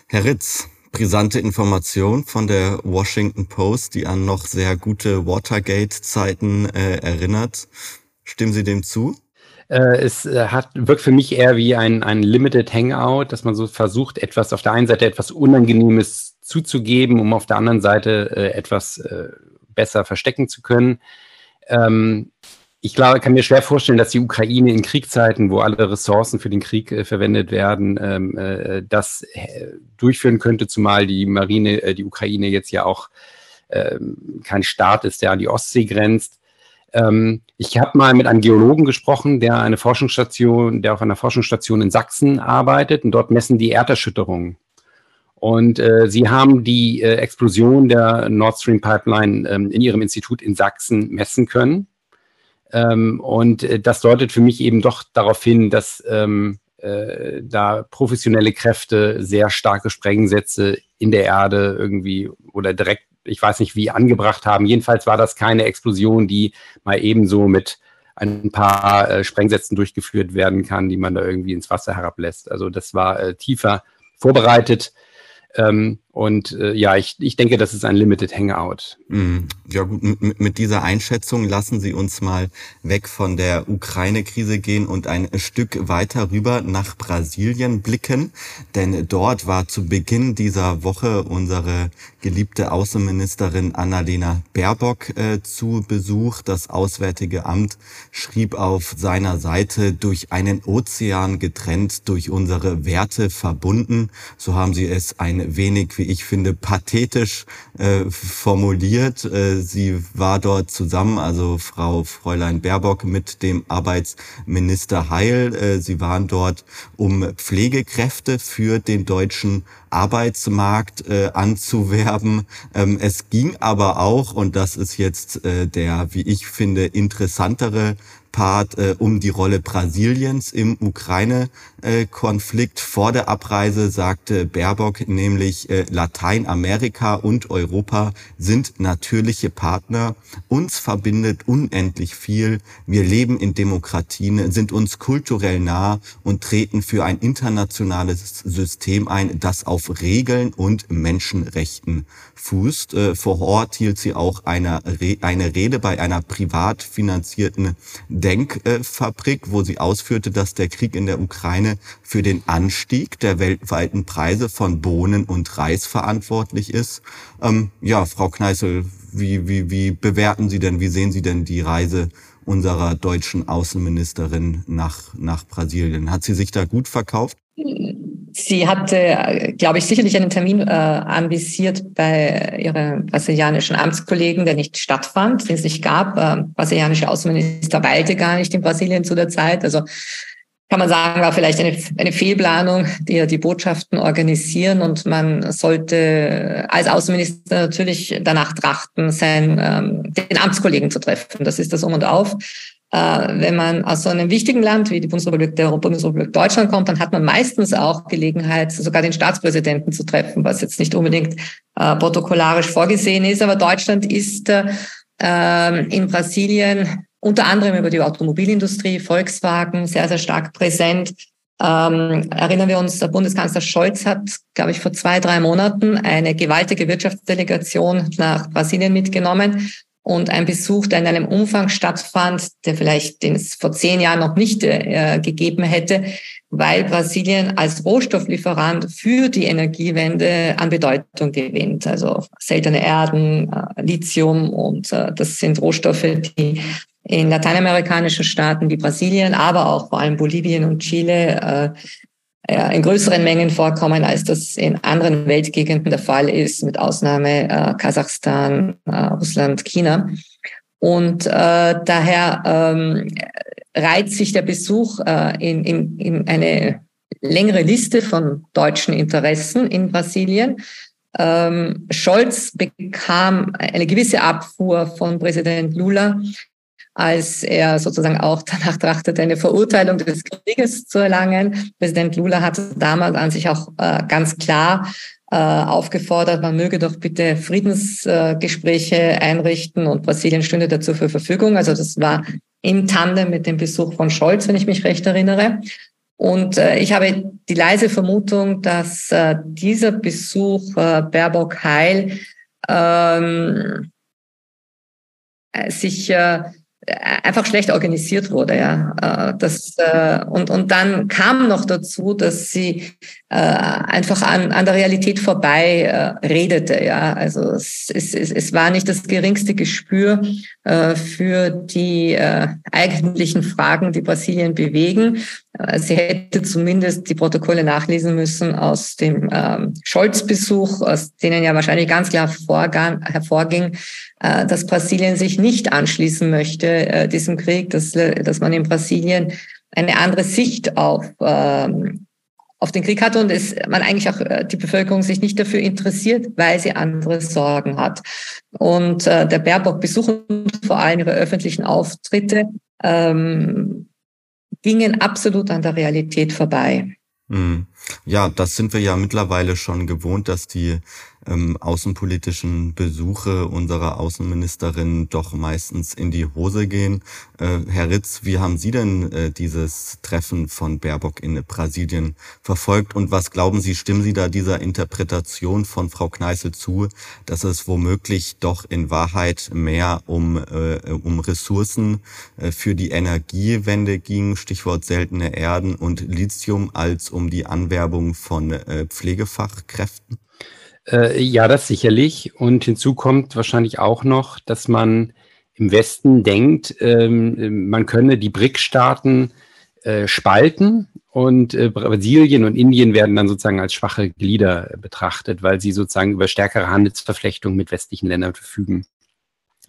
Herr Ritz, brisante Information von der Washington Post, die an noch sehr gute Watergate-Zeiten äh, erinnert. Stimmen Sie dem zu? Äh, es äh, hat, wirkt für mich eher wie ein, ein Limited Hangout, dass man so versucht, etwas auf der einen Seite etwas Unangenehmes zuzugeben, um auf der anderen Seite äh, etwas äh, besser verstecken zu können. Ähm, ich glaube, kann mir schwer vorstellen, dass die Ukraine in Kriegszeiten, wo alle Ressourcen für den Krieg äh, verwendet werden, ähm, äh, das äh, durchführen könnte, zumal die Marine, äh, die Ukraine jetzt ja auch ähm, kein Staat ist, der an die Ostsee grenzt. Ähm, ich habe mal mit einem Geologen gesprochen, der eine Forschungsstation, der auf einer Forschungsstation in Sachsen arbeitet und dort messen die Erderschütterungen. Und äh, sie haben die äh, Explosion der Nord Stream Pipeline ähm, in ihrem Institut in Sachsen messen können. Ähm, und äh, das deutet für mich eben doch darauf hin, dass ähm, äh, da professionelle Kräfte sehr starke Sprengsätze in der Erde irgendwie oder direkt ich weiß nicht wie, angebracht haben. Jedenfalls war das keine Explosion, die mal ebenso mit ein paar äh, Sprengsätzen durchgeführt werden kann, die man da irgendwie ins Wasser herablässt. Also das war äh, tiefer vorbereitet. Ähm, und äh, ja, ich, ich denke, das ist ein Limited Hangout. Mm, ja gut, mit dieser Einschätzung lassen Sie uns mal weg von der Ukraine-Krise gehen und ein Stück weiter rüber nach Brasilien blicken. Denn dort war zu Beginn dieser Woche unsere geliebte Außenministerin Annalena Baerbock äh, zu Besuch. Das Auswärtige Amt schrieb auf seiner Seite, durch einen Ozean getrennt, durch unsere Werte verbunden. So haben sie es ein wenig, wie ich finde, pathetisch äh, formuliert. Äh, sie war dort zusammen, also Frau Fräulein Baerbock mit dem Arbeitsminister Heil. Äh, sie waren dort, um Pflegekräfte für den deutschen Arbeitsmarkt äh, anzuwerben. Ähm, es ging aber auch, und das ist jetzt äh, der, wie ich finde, interessantere Part äh, um die Rolle Brasiliens im Ukraine-Konflikt. Vor der Abreise sagte Baerbock nämlich, äh, Lateinamerika und Europa sind natürliche Partner. Uns verbindet unendlich viel. Wir leben in Demokratien, sind uns kulturell nah und treten für ein internationales System ein, das auf Regeln und Menschenrechten fußt. Äh, vor Ort hielt sie auch eine, eine Rede bei einer privat finanzierten Denkfabrik, wo sie ausführte, dass der Krieg in der Ukraine für den Anstieg der weltweiten Preise von Bohnen und Reis verantwortlich ist. Ähm, ja, Frau Kneißl, wie, wie, wie bewerten Sie denn, wie sehen Sie denn die Reise unserer deutschen Außenministerin nach, nach Brasilien? Hat sie sich da gut verkauft? Sie hatte, glaube ich, sicherlich einen Termin äh, anvisiert bei ihren brasilianischen Amtskollegen, der nicht stattfand, den es nicht gab. Äh, brasilianische Außenminister weilte gar nicht in Brasilien zu der Zeit. Also kann man sagen, war vielleicht eine, eine Fehlplanung, die ja die Botschaften organisieren und man sollte als Außenminister natürlich danach trachten, sein, ähm, den Amtskollegen zu treffen. Das ist das Um und Auf. Äh, wenn man aus so einem wichtigen Land wie die Bundesrepublik, der Bundesrepublik Deutschland kommt, dann hat man meistens auch Gelegenheit, sogar den Staatspräsidenten zu treffen, was jetzt nicht unbedingt äh, protokollarisch vorgesehen ist. Aber Deutschland ist äh, in Brasilien unter anderem über die Automobilindustrie, Volkswagen sehr, sehr stark präsent. Ähm, erinnern wir uns, der Bundeskanzler Scholz hat, glaube ich, vor zwei, drei Monaten eine gewaltige Wirtschaftsdelegation nach Brasilien mitgenommen und ein Besuch, der in einem Umfang stattfand, der vielleicht den es vor zehn Jahren noch nicht äh, gegeben hätte, weil Brasilien als Rohstofflieferant für die Energiewende an Bedeutung gewinnt. Also seltene Erden, äh, Lithium und äh, das sind Rohstoffe, die in lateinamerikanischen Staaten wie Brasilien, aber auch vor allem Bolivien und Chile äh, in größeren Mengen vorkommen, als das in anderen Weltgegenden der Fall ist, mit Ausnahme äh, Kasachstan, äh, Russland, China. Und äh, daher ähm, reiht sich der Besuch äh, in, in, in eine längere Liste von deutschen Interessen in Brasilien. Ähm, Scholz bekam eine gewisse Abfuhr von Präsident Lula als er sozusagen auch danach trachtete, eine Verurteilung des Krieges zu erlangen. Präsident Lula hatte damals an sich auch äh, ganz klar äh, aufgefordert, man möge doch bitte Friedensgespräche äh, einrichten und Brasilien stünde dazu zur Verfügung. Also das war im Tandem mit dem Besuch von Scholz, wenn ich mich recht erinnere. Und äh, ich habe die leise Vermutung, dass dieser Besuch Baerbock Heil ähm, äh, sich äh, einfach schlecht organisiert wurde, ja. Äh, das, äh, und, und dann kam noch dazu, dass sie äh, einfach an, an der Realität vorbei redete, ja. Also es, es, es war nicht das geringste Gespür für die eigentlichen Fragen, die Brasilien bewegen. Sie hätte zumindest die Protokolle nachlesen müssen aus dem ähm, Scholz-Besuch, aus denen ja wahrscheinlich ganz klar hervorging, äh, dass Brasilien sich nicht anschließen möchte äh, diesem Krieg, dass, dass man in Brasilien eine andere Sicht auf ähm, auf den Krieg hat und es, man eigentlich auch äh, die Bevölkerung sich nicht dafür interessiert, weil sie andere Sorgen hat. Und äh, der Baerbock besuchen vor allem ihre öffentlichen Auftritte ähm, gingen absolut an der Realität vorbei. Mhm. Ja, das sind wir ja mittlerweile schon gewohnt, dass die ähm, außenpolitischen Besuche unserer Außenministerin doch meistens in die Hose gehen. Äh, Herr Ritz, wie haben Sie denn äh, dieses Treffen von Baerbock in Brasilien verfolgt und was glauben Sie, stimmen Sie da dieser Interpretation von Frau Kneißl zu, dass es womöglich doch in Wahrheit mehr um, äh, um Ressourcen äh, für die Energiewende ging, Stichwort seltene Erden und Lithium, als um die Anwerbung von äh, Pflegefachkräften? Äh, ja, das sicherlich. Und hinzu kommt wahrscheinlich auch noch, dass man im Westen denkt, ähm, man könne die BRIC-Staaten äh, spalten und äh, Brasilien und Indien werden dann sozusagen als schwache Glieder betrachtet, weil sie sozusagen über stärkere Handelsverflechtungen mit westlichen Ländern verfügen.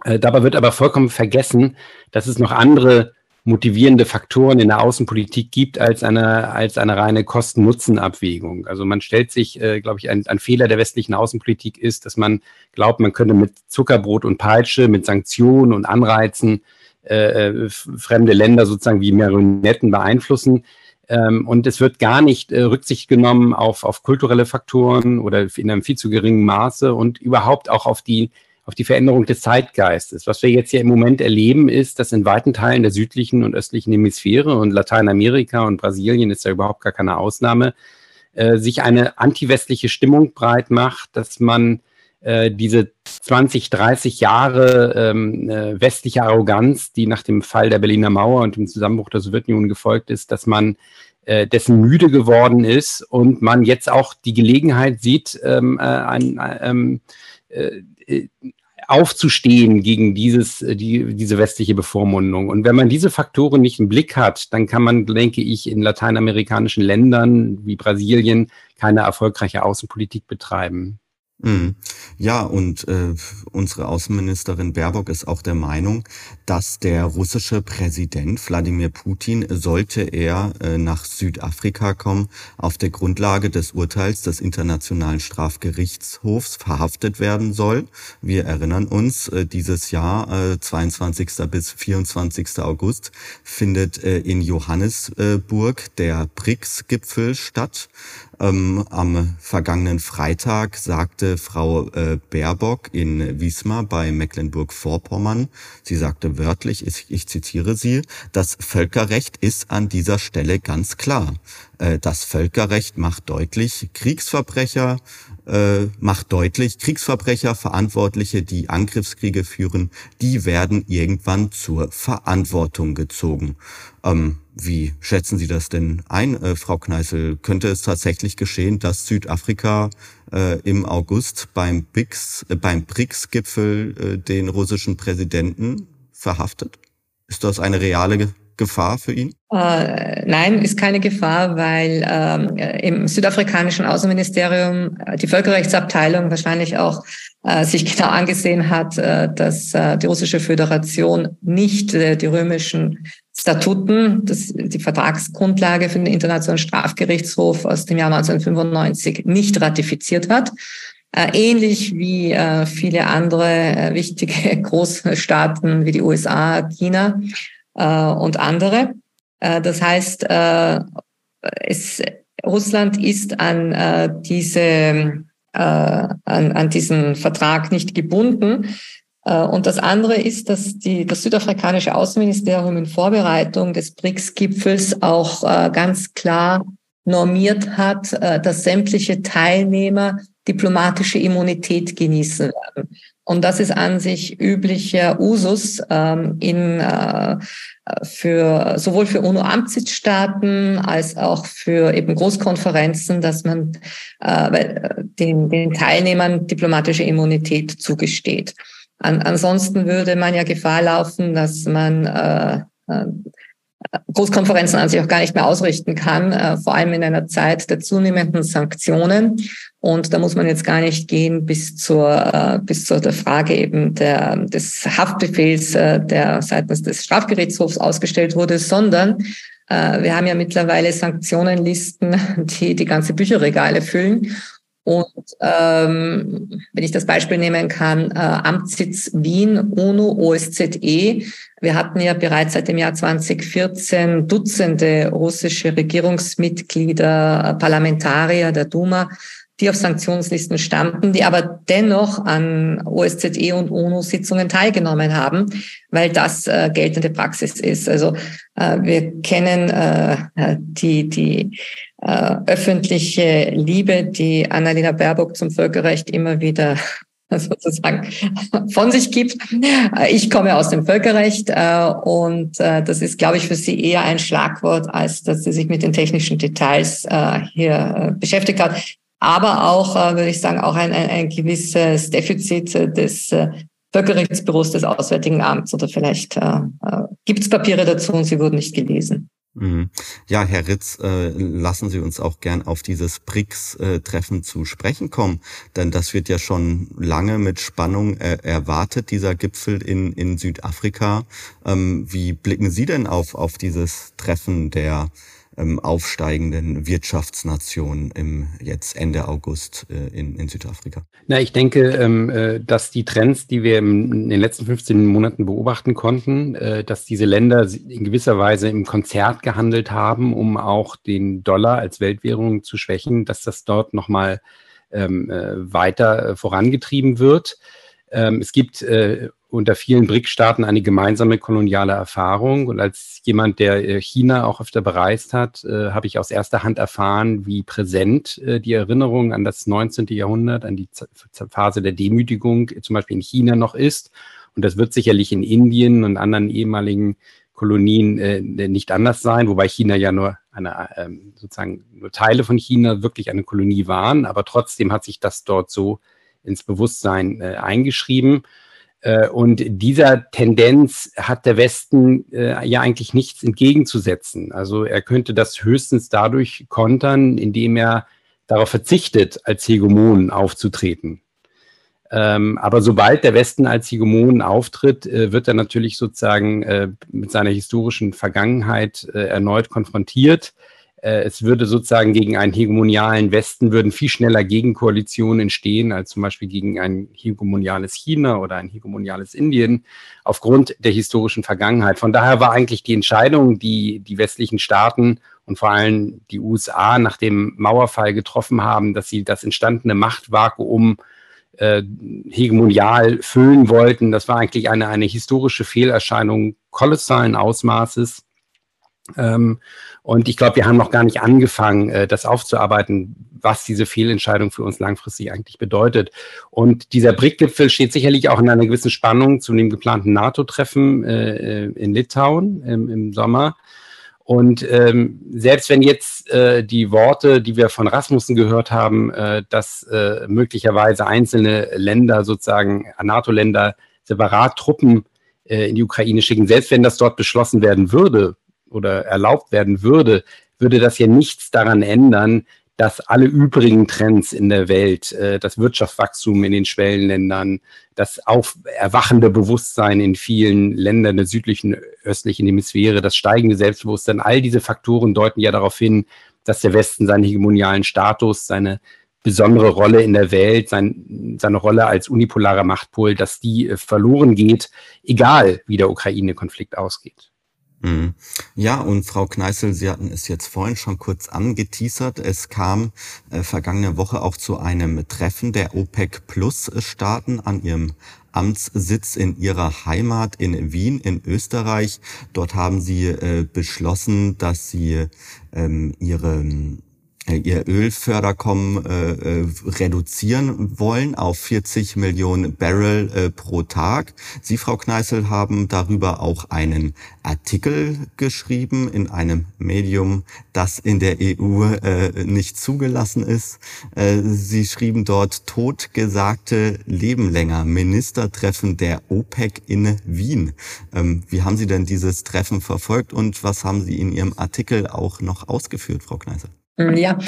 Äh, dabei wird aber vollkommen vergessen, dass es noch andere motivierende Faktoren in der Außenpolitik gibt als eine, als eine reine Kosten-Nutzen-Abwägung. Also man stellt sich, äh, glaube ich, ein, ein Fehler der westlichen Außenpolitik ist, dass man glaubt, man könne mit Zuckerbrot und Peitsche, mit Sanktionen und Anreizen äh, äh fremde Länder sozusagen wie Marionetten beeinflussen. Ähm, und es wird gar nicht äh, Rücksicht genommen auf, auf kulturelle Faktoren oder in einem viel zu geringen Maße und überhaupt auch auf die auf die Veränderung des Zeitgeistes. Was wir jetzt hier im Moment erleben, ist, dass in weiten Teilen der südlichen und östlichen Hemisphäre und Lateinamerika und Brasilien ist ja überhaupt gar keine Ausnahme, äh, sich eine antiwestliche Stimmung breit macht, dass man äh, diese 20, 30 Jahre ähm, äh, westliche Arroganz, die nach dem Fall der Berliner Mauer und dem Zusammenbruch der Sowjetunion gefolgt ist, dass man äh, dessen müde geworden ist und man jetzt auch die Gelegenheit sieht, ähm, äh, ein, ähm, äh, aufzustehen gegen dieses, äh, die, diese westliche Bevormundung. Und wenn man diese Faktoren nicht im Blick hat, dann kann man, denke ich, in lateinamerikanischen Ländern wie Brasilien keine erfolgreiche Außenpolitik betreiben. Mhm. Ja, und äh, unsere Außenministerin Baerbock ist auch der Meinung, dass der russische Präsident Wladimir Putin, sollte er äh, nach Südafrika kommen, auf der Grundlage des Urteils des Internationalen Strafgerichtshofs verhaftet werden soll. Wir erinnern uns, äh, dieses Jahr, äh, 22. bis 24. August, findet äh, in Johannesburg der BRICS-Gipfel statt. Ähm, am vergangenen Freitag sagte Frau äh, Baerbock in Wismar bei Mecklenburg-Vorpommern, sie sagte wörtlich, ich, ich, zitiere sie, das Völkerrecht ist an dieser Stelle ganz klar. Äh, das Völkerrecht macht deutlich, Kriegsverbrecher äh, macht deutlich, Kriegsverbrecher, Verantwortliche, die Angriffskriege führen, die werden irgendwann zur Verantwortung gezogen. Ähm, wie schätzen Sie das denn ein, äh, Frau Kneißl? Könnte es tatsächlich geschehen, dass Südafrika äh, im August beim BRICS, äh, beim BRICS-Gipfel äh, den russischen Präsidenten verhaftet? Ist das eine reale Gefahr für ihn? Äh, nein, ist keine Gefahr, weil ähm, im südafrikanischen Außenministerium äh, die Völkerrechtsabteilung wahrscheinlich auch äh, sich genau angesehen hat, äh, dass äh, die russische Föderation nicht äh, die römischen Statuten, das, die Vertragsgrundlage für den Internationalen Strafgerichtshof aus dem Jahr 1995 nicht ratifiziert hat. Äh, ähnlich wie äh, viele andere äh, wichtige Großstaaten wie die USA, China äh, und andere. Äh, das heißt, äh, es, Russland ist an äh, diese äh, an, an diesen Vertrag nicht gebunden. Äh, und das andere ist, dass die, das südafrikanische Außenministerium in Vorbereitung des BRICS-Gipfels auch äh, ganz klar normiert hat, dass sämtliche Teilnehmer diplomatische Immunität genießen werden. Und das ist an sich üblicher Usus ähm, in, äh, für, sowohl für UNO-Amtssitzstaaten als auch für eben Großkonferenzen, dass man äh, den, den Teilnehmern diplomatische Immunität zugesteht. An, ansonsten würde man ja Gefahr laufen, dass man äh, äh, Großkonferenzen an sich auch gar nicht mehr ausrichten kann, äh, vor allem in einer Zeit der zunehmenden Sanktionen. Und da muss man jetzt gar nicht gehen bis zur äh, bis zur der Frage eben der des Haftbefehls, äh, der seitens des Strafgerichtshofs ausgestellt wurde, sondern wir haben ja mittlerweile Sanktionenlisten, die die ganze Bücherregale füllen. Und ähm, wenn ich das Beispiel nehmen kann, äh, Amtssitz Wien, UNO, OSZE. Wir hatten ja bereits seit dem Jahr 2014 Dutzende russische Regierungsmitglieder, Parlamentarier der Duma, die auf Sanktionslisten standen, die aber dennoch an OSZE und UNO-Sitzungen teilgenommen haben, weil das äh, geltende Praxis ist. Also äh, wir kennen äh, die, die äh, öffentliche Liebe, die Annalena Baerbock zum Völkerrecht immer wieder sozusagen von sich gibt. Ich komme aus dem Völkerrecht äh, und äh, das ist, glaube ich, für Sie eher ein Schlagwort, als dass sie sich mit den technischen Details hier beschäftigt hat aber auch, würde ich sagen, auch ein, ein, ein gewisses Defizit des Völkerrechtsbüros des Auswärtigen Amts oder vielleicht äh, gibt es Papiere dazu und sie wurden nicht gelesen. Mhm. Ja, Herr Ritz, äh, lassen Sie uns auch gern auf dieses BRICS-Treffen zu sprechen kommen, denn das wird ja schon lange mit Spannung äh, erwartet, dieser Gipfel in, in Südafrika. Ähm, wie blicken Sie denn auf, auf dieses Treffen der ähm, aufsteigenden Wirtschaftsnation im jetzt Ende August äh, in, in Südafrika? Na, ich denke, ähm, äh, dass die Trends, die wir im, in den letzten 15 Monaten beobachten konnten, äh, dass diese Länder in gewisser Weise im Konzert gehandelt haben, um auch den Dollar als Weltwährung zu schwächen, dass das dort nochmal ähm, äh, weiter äh, vorangetrieben wird. Ähm, es gibt äh, unter vielen BRIC-Staaten eine gemeinsame koloniale Erfahrung. Und als jemand, der äh, China auch öfter bereist hat, äh, habe ich aus erster Hand erfahren, wie präsent äh, die Erinnerung an das 19. Jahrhundert, an die Z Phase der Demütigung zum Beispiel in China noch ist. Und das wird sicherlich in Indien und anderen ehemaligen Kolonien äh, nicht anders sein, wobei China ja nur eine, ähm, sozusagen nur Teile von China wirklich eine Kolonie waren. Aber trotzdem hat sich das dort so ins Bewusstsein äh, eingeschrieben. Äh, und dieser Tendenz hat der Westen äh, ja eigentlich nichts entgegenzusetzen. Also er könnte das höchstens dadurch kontern, indem er darauf verzichtet, als Hegemon aufzutreten. Ähm, aber sobald der Westen als Hegemon auftritt, äh, wird er natürlich sozusagen mit seiner historischen Vergangenheit erneut konfrontiert. Äh, es würde sozusagen gegen einen hegemonialen Westen würden viel schneller Gegenkoalitionen entstehen als zum Beispiel gegen ein hegemoniales China oder ein hegemoniales Indien aufgrund der historischen Vergangenheit. Von daher war eigentlich die Entscheidung, die die westlichen Staaten und vor allem die USA nach dem Mauerfall getroffen haben, dass sie das entstandene Machtvakuum äh, hegemonial füllen wollten. Das war eigentlich eine, eine historische Fehlerscheinung kolossalen Ausmaßes. Ähm, und ich glaube, wir haben noch gar nicht angefangen, äh, das aufzuarbeiten, was diese Fehlentscheidung für uns langfristig eigentlich bedeutet. Und dieser BRIC-Gipfel steht sicherlich auch in einer gewissen Spannung zu dem geplanten NATO-Treffen äh, äh in Litauen im, im Sommer. Und ähm, selbst wenn jetzt äh, die Worte, die wir von Rasmussen gehört haben, äh, dass äh, möglicherweise einzelne Länder, sozusagen NATO-Länder, separat Truppen äh, in die Ukraine schicken, selbst wenn das dort beschlossen werden würde oder erlaubt werden würde, würde das ja nichts daran ändern, dass alle übrigen Trends in der Welt, äh, das Wirtschaftswachstum in den Schwellenländern, das auf erwachende Bewusstsein in vielen Ländern der südlichen, östlichen Hemisphäre, das steigende Selbstbewusstsein, all diese Faktoren deuten ja darauf hin, dass der Westen seinen hegemonialen Status, seine besondere Rolle in der Welt, sein, seine Rolle als unipolarer Machtpol, dass die äh, verloren geht, egal wie der Ukraine-Konflikt ausgeht. Mhm. Ja, und Frau Kneißl, Sie hatten es jetzt vorhin schon kurz angeteasert. Es kam äh, vergangene Woche auch zu einem Treffen der OPEC Plus Staaten an ihrem Amtssitz in ihrer Heimat in Wien in Österreich. Dort haben sie äh, beschlossen, dass sie ähm, ihre ihr Ölförderkommen äh, äh, reduzieren wollen auf 40 Millionen Barrel äh, pro Tag. Sie, Frau Kneißl, haben darüber auch einen Artikel geschrieben in einem Medium, das in der EU äh, nicht zugelassen ist. Äh, Sie schrieben dort totgesagte Leben länger, Ministertreffen der OPEC in Wien. Ähm, wie haben Sie denn dieses Treffen verfolgt und was haben Sie in Ihrem Artikel auch noch ausgeführt, Frau Kneißl? Mm, ja,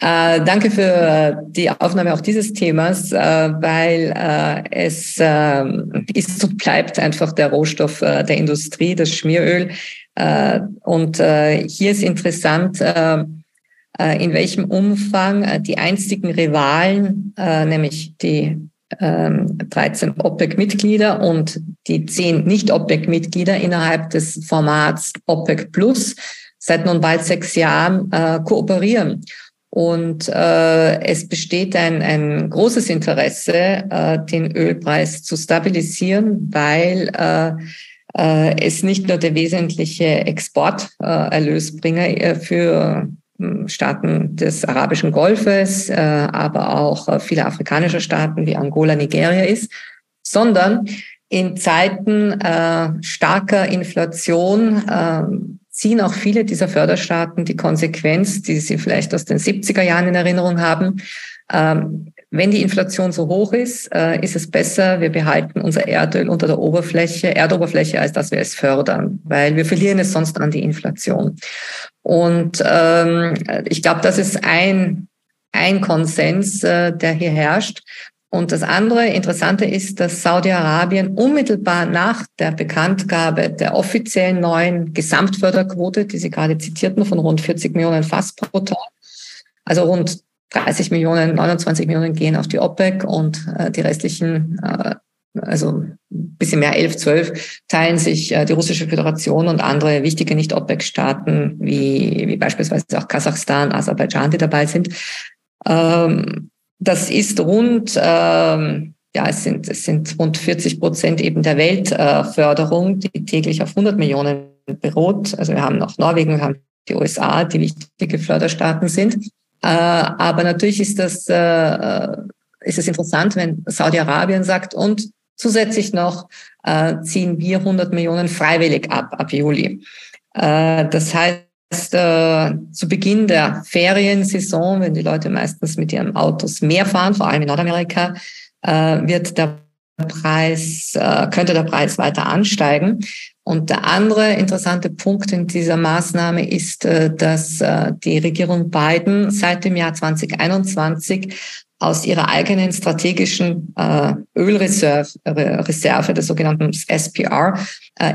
äh, danke für die Aufnahme auch dieses Themas, äh, weil äh, es äh, ist und bleibt einfach der Rohstoff äh, der Industrie, das Schmieröl. Äh, und äh, hier ist interessant, äh, äh in welchem Umfang äh, die einstigen Rivalen, äh, nämlich die 13 ähm, OPEC-Mitglieder und die 10 Nicht-OPEC-Mitglieder innerhalb des Formats OPEC Plus seit nun bald sechs Jahren äh, kooperieren. Und äh, es besteht ein, ein großes Interesse, äh, den Ölpreis zu stabilisieren, weil äh, äh, es nicht nur der wesentliche Exporterlösbringer äh, für hm, Staaten des arabischen Golfes, äh, aber auch äh, viele afrikanische Staaten wie Angola, Nigeria ist, sondern in Zeiten äh, starker Inflation äh, ziehen auch viele dieser Förderstaaten die Konsequenz, die sie vielleicht aus den 70er Jahren in Erinnerung haben. Ähm, wenn die Inflation so hoch ist, äh, ist es besser, wir behalten unser Erdöl unter der Oberfläche, Erdoberfläche, als dass wir es fördern, weil wir verlieren es sonst an die Inflation. Und ähm, ich glaube, das ist ein, ein Konsens, äh, der hier herrscht. Und das andere Interessante ist, dass Saudi-Arabien unmittelbar nach der Bekanntgabe der offiziellen neuen Gesamtförderquote, die Sie gerade zitierten, von rund 40 Millionen Fass pro Tag, also rund 30 Millionen, 29 Millionen gehen auf die OPEC und äh, die restlichen, äh, also ein bisschen mehr, 11, 12, teilen sich äh, die Russische Föderation und andere wichtige Nicht-OPEC-Staaten, wie, wie beispielsweise auch Kasachstan, Aserbaidschan, die dabei sind. Ähm, das ist rund, ähm, ja, es sind, es sind rund 40 Prozent eben der Weltförderung, äh, die täglich auf 100 Millionen beruht. Also wir haben noch Norwegen, wir haben die USA, die wichtige Förderstaaten sind. Äh, aber natürlich ist das, äh, ist es interessant, wenn Saudi-Arabien sagt, und zusätzlich noch äh, ziehen wir 100 Millionen freiwillig ab, ab Juli. Äh, das heißt, äh, zu Beginn der Feriensaison, wenn die Leute meistens mit ihren Autos mehr fahren, vor allem in Nordamerika, äh, wird der Preis, äh, könnte der Preis weiter ansteigen. Und der andere interessante Punkt in dieser Maßnahme ist, äh, dass äh, die Regierung Biden seit dem Jahr 2021 aus ihrer eigenen strategischen äh, Ölreserve, Reserve, der sogenannten SPR,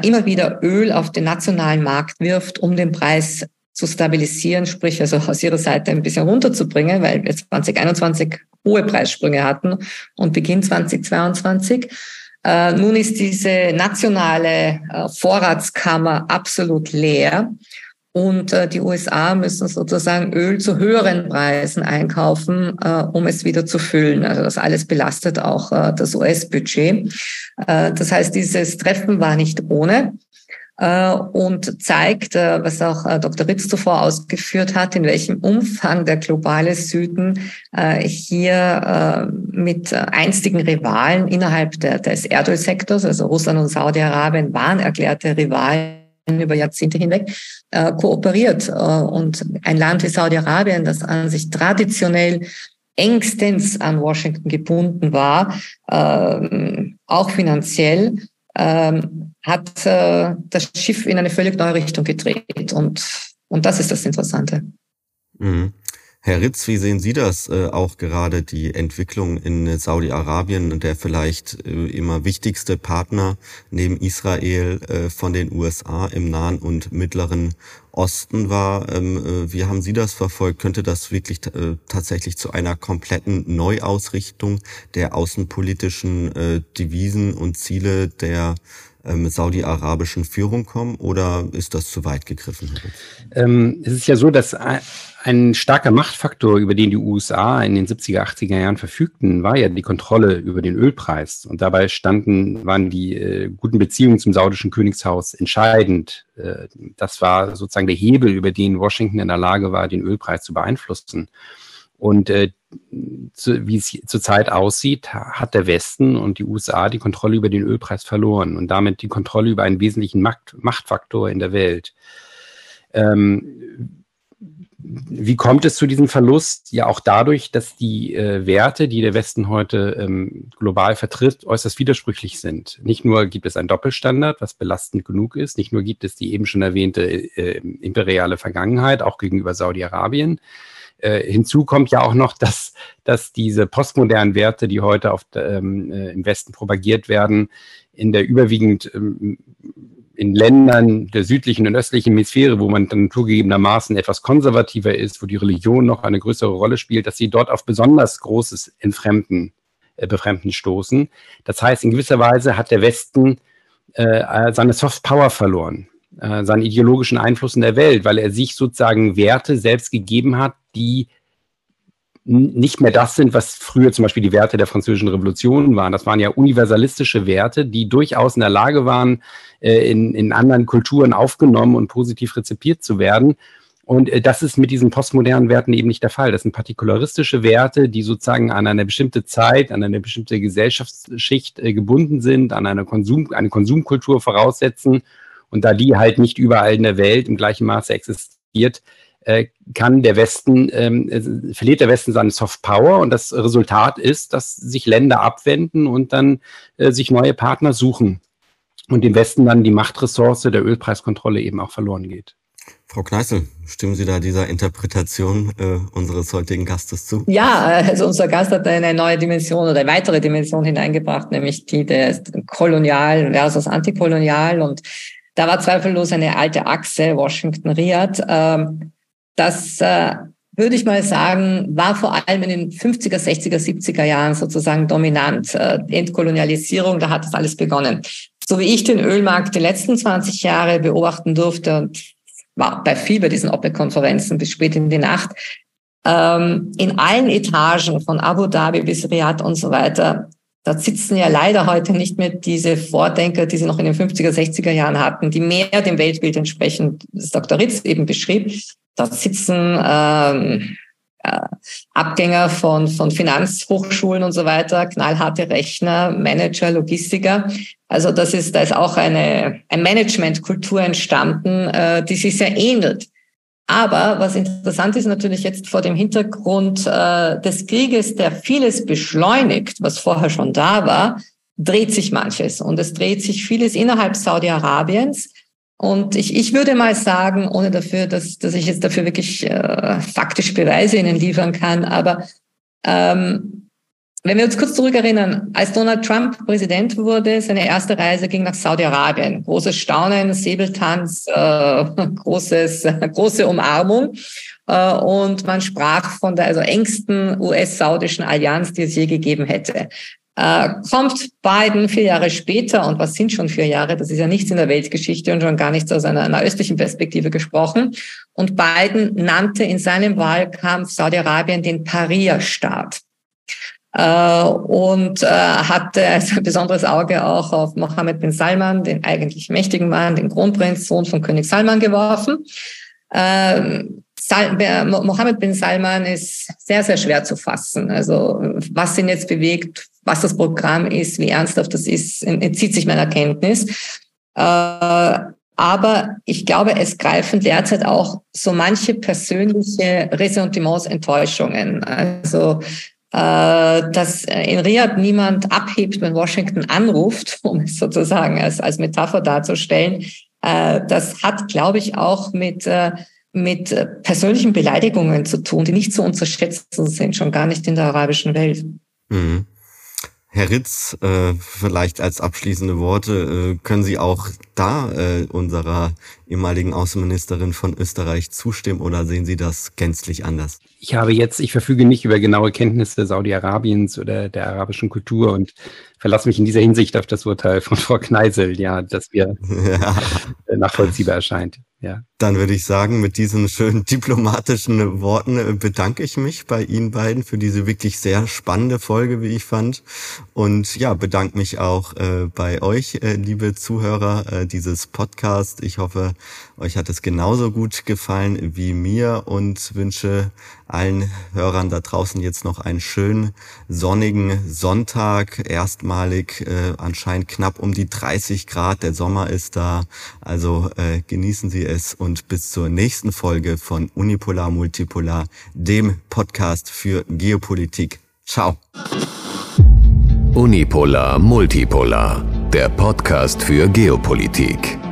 immer wieder Öl auf den nationalen Markt wirft, um den Preis zu stabilisieren, sprich also aus ihrer Seite ein bisschen runterzubringen, weil wir 2021 hohe Preissprünge hatten und Beginn 2022. Äh, nun ist diese nationale äh, Vorratskammer absolut leer und äh, die USA müssen sozusagen Öl zu höheren Preisen einkaufen, äh, um es wieder zu füllen. Also das alles belastet auch äh, das US-Budget. Äh, das heißt, dieses Treffen war nicht ohne und zeigt, äh, was auch äh, Dr. Ritz zuvor ausgeführt hat, in welchem Umfang der globale Süden hier mit einstigen Rivalen innerhalb des Erdölsektors, also Russland und Saudi-Arabien, waren erklärte Rivalen über Jahrzehnte hinweg kooperiert. Und ein Land wie Saudi-Arabien, das an sich traditionell engstens an Washington gebunden war, auch finanziell, ähm, hat äh, das Schiff in eine völlig neue Richtung gedreht. Und, und das ist das Interessante. Mhm. Herr Ritz, wie sehen Sie das äh, auch gerade die Entwicklung in Saudi-Arabien, der vielleicht äh, immer wichtigste Partner neben Israel äh, von den USA im Nahen und Mittleren Osten war? Ähm, äh, wie haben Sie das verfolgt? Könnte das wirklich äh, tatsächlich zu einer kompletten Neuausrichtung der außenpolitischen äh, Devisen und Ziele der ähm, saudi-arabischen Führung kommen oder ist das zu weit gegriffen? Ähm, es ist ja so, dass ein starker Machtfaktor, über den die USA in den 70er, 80er Jahren verfügten, war ja die Kontrolle über den Ölpreis. Und dabei standen, waren die äh, guten Beziehungen zum saudischen Königshaus entscheidend. Äh, das war sozusagen der Hebel, über den Washington in der Lage war, den Ölpreis zu beeinflussen. Und äh, zu, wie es zurzeit aussieht, hat der Westen und die USA die Kontrolle über den Ölpreis verloren und damit die Kontrolle über einen wesentlichen Macht, Machtfaktor in der Welt. Ähm, wie kommt es zu diesem Verlust? Ja, auch dadurch, dass die äh, Werte, die der Westen heute ähm, global vertritt, äußerst widersprüchlich sind. Nicht nur gibt es einen Doppelstandard, was belastend genug ist, nicht nur gibt es die eben schon erwähnte äh, imperiale Vergangenheit, auch gegenüber Saudi-Arabien, äh, hinzu kommt ja auch noch, dass, dass diese postmodernen Werte, die heute auf, ähm, äh, im Westen propagiert werden, in der überwiegend ähm, in Ländern der südlichen und östlichen Hemisphäre, wo man dann naturgegebenermaßen etwas konservativer ist, wo die Religion noch eine größere Rolle spielt, dass sie dort auf besonders großes Entfremden, äh, Befremden stoßen. Das heißt, in gewisser Weise hat der Westen äh, seine Soft Power verloren, äh, seinen ideologischen Einfluss in der Welt, weil er sich sozusagen Werte selbst gegeben hat, die nicht mehr das sind, was früher zum Beispiel die Werte der französischen Revolution waren. Das waren ja universalistische Werte, die durchaus in der Lage waren, äh, in, in anderen Kulturen aufgenommen und positiv rezipiert zu werden. Und äh, das ist mit diesen postmodernen Werten eben nicht der Fall. Das sind partikularistische Werte, die sozusagen an eine bestimmte Zeit, an eine bestimmte Gesellschaftsschicht gebunden sind, an eine, Konsum, eine Konsumkultur voraussetzen. Und da die halt nicht überall in der Welt im gleichen Maße existiert, äh, kann der Westen, ähm, äh, verliert der Westen seine Soft Power und das Resultat ist, dass sich Länder abwenden und dann äh, sich neue Partner suchen und dem Westen dann die Machtressource der Ölpreiskontrolle eben auch verloren geht. Frau Kneißl, stimmen Sie da dieser Interpretation äh, unseres heutigen Gastes zu? Ja, also unser Gast hat eine neue Dimension oder eine weitere Dimension hineingebracht, nämlich die des Kolonial versus Antikolonial. Und da war zweifellos eine alte Achse Washington-Riyadh. Ähm, das äh, würde ich mal sagen, war vor allem in den 50er, 60er, 70er Jahren sozusagen dominant. Äh, Entkolonialisierung, da hat das alles begonnen. So wie ich den Ölmarkt die letzten 20 Jahre beobachten durfte und war bei viel bei diesen OPEC-Konferenzen bis spät in die Nacht, ähm, in allen Etagen von Abu Dhabi bis Riyadh und so weiter, da sitzen ja leider heute nicht mehr diese Vordenker, die sie noch in den 50er, 60er Jahren hatten, die mehr dem Weltbild entsprechen, das Dr. Ritz eben beschrieb, Dort sitzen ähm, äh, Abgänger von, von Finanzhochschulen und so weiter, knallharte Rechner, Manager, Logistiker. Also das ist, da ist auch eine, eine Managementkultur entstanden, äh, die sich sehr ähnelt. Aber was interessant ist natürlich jetzt vor dem Hintergrund äh, des Krieges, der vieles beschleunigt, was vorher schon da war, dreht sich manches und es dreht sich vieles innerhalb Saudi-Arabiens. Und ich, ich würde mal sagen, ohne dafür, dass, dass ich jetzt dafür wirklich äh, faktisch Beweise Ihnen liefern kann, aber ähm, wenn wir uns kurz zurückerinnern, als Donald Trump Präsident wurde, seine erste Reise ging nach Saudi-Arabien. Großes Staunen, Säbeltanz, äh, großes, große Umarmung. Äh, und man sprach von der also engsten US-saudischen Allianz, die es je gegeben hätte. Äh, kommt Biden vier Jahre später, und was sind schon vier Jahre, das ist ja nichts in der Weltgeschichte und schon gar nichts aus einer, einer östlichen Perspektive gesprochen. Und Biden nannte in seinem Wahlkampf Saudi-Arabien den Paria-Staat und äh, hatte ein besonderes Auge auch auf Mohammed bin Salman, den eigentlich mächtigen Mann, den Kronprinz, Sohn von König Salman geworfen. Ähm, Mohammed bin Salman ist sehr, sehr schwer zu fassen. Also was ihn jetzt bewegt, was das Programm ist, wie ernsthaft das ist, entzieht sich meiner Kenntnis. Äh, aber ich glaube, es greifen derzeit auch so manche persönliche Ressentiments, Enttäuschungen. Also äh, dass in Riyadh niemand abhebt, wenn Washington anruft, um es sozusagen als, als Metapher darzustellen. Äh, das hat, glaube ich, auch mit, äh, mit persönlichen Beleidigungen zu tun, die nicht zu unterschätzen sind, schon gar nicht in der arabischen Welt. Mhm. Herr Ritz, äh, vielleicht als abschließende Worte, äh, können Sie auch da äh, unserer ehemaligen Außenministerin von Österreich zustimmen oder sehen Sie das gänzlich anders? Ich habe jetzt, ich verfüge nicht über genaue Kenntnisse Saudi-Arabiens oder der arabischen Kultur und verlasse mich in dieser Hinsicht auf das Urteil von Frau Kneisel, ja, dass mir ja. nachvollziehbar erscheint. Ja. Dann würde ich sagen, mit diesen schönen diplomatischen Worten äh, bedanke ich mich bei Ihnen beiden für diese wirklich sehr spannende Folge, wie ich fand. Und ja, bedanke mich auch äh, bei euch, äh, liebe Zuhörer äh, dieses Podcast. Ich hoffe, euch hat es genauso gut gefallen wie mir und wünsche allen Hörern da draußen jetzt noch einen schönen sonnigen Sonntag. Erstmalig äh, anscheinend knapp um die 30 Grad. Der Sommer ist da. Also äh, genießen Sie es und bis zur nächsten Folge von Unipolar Multipolar, dem Podcast für Geopolitik. Ciao. Unipolar Multipolar, der Podcast für Geopolitik.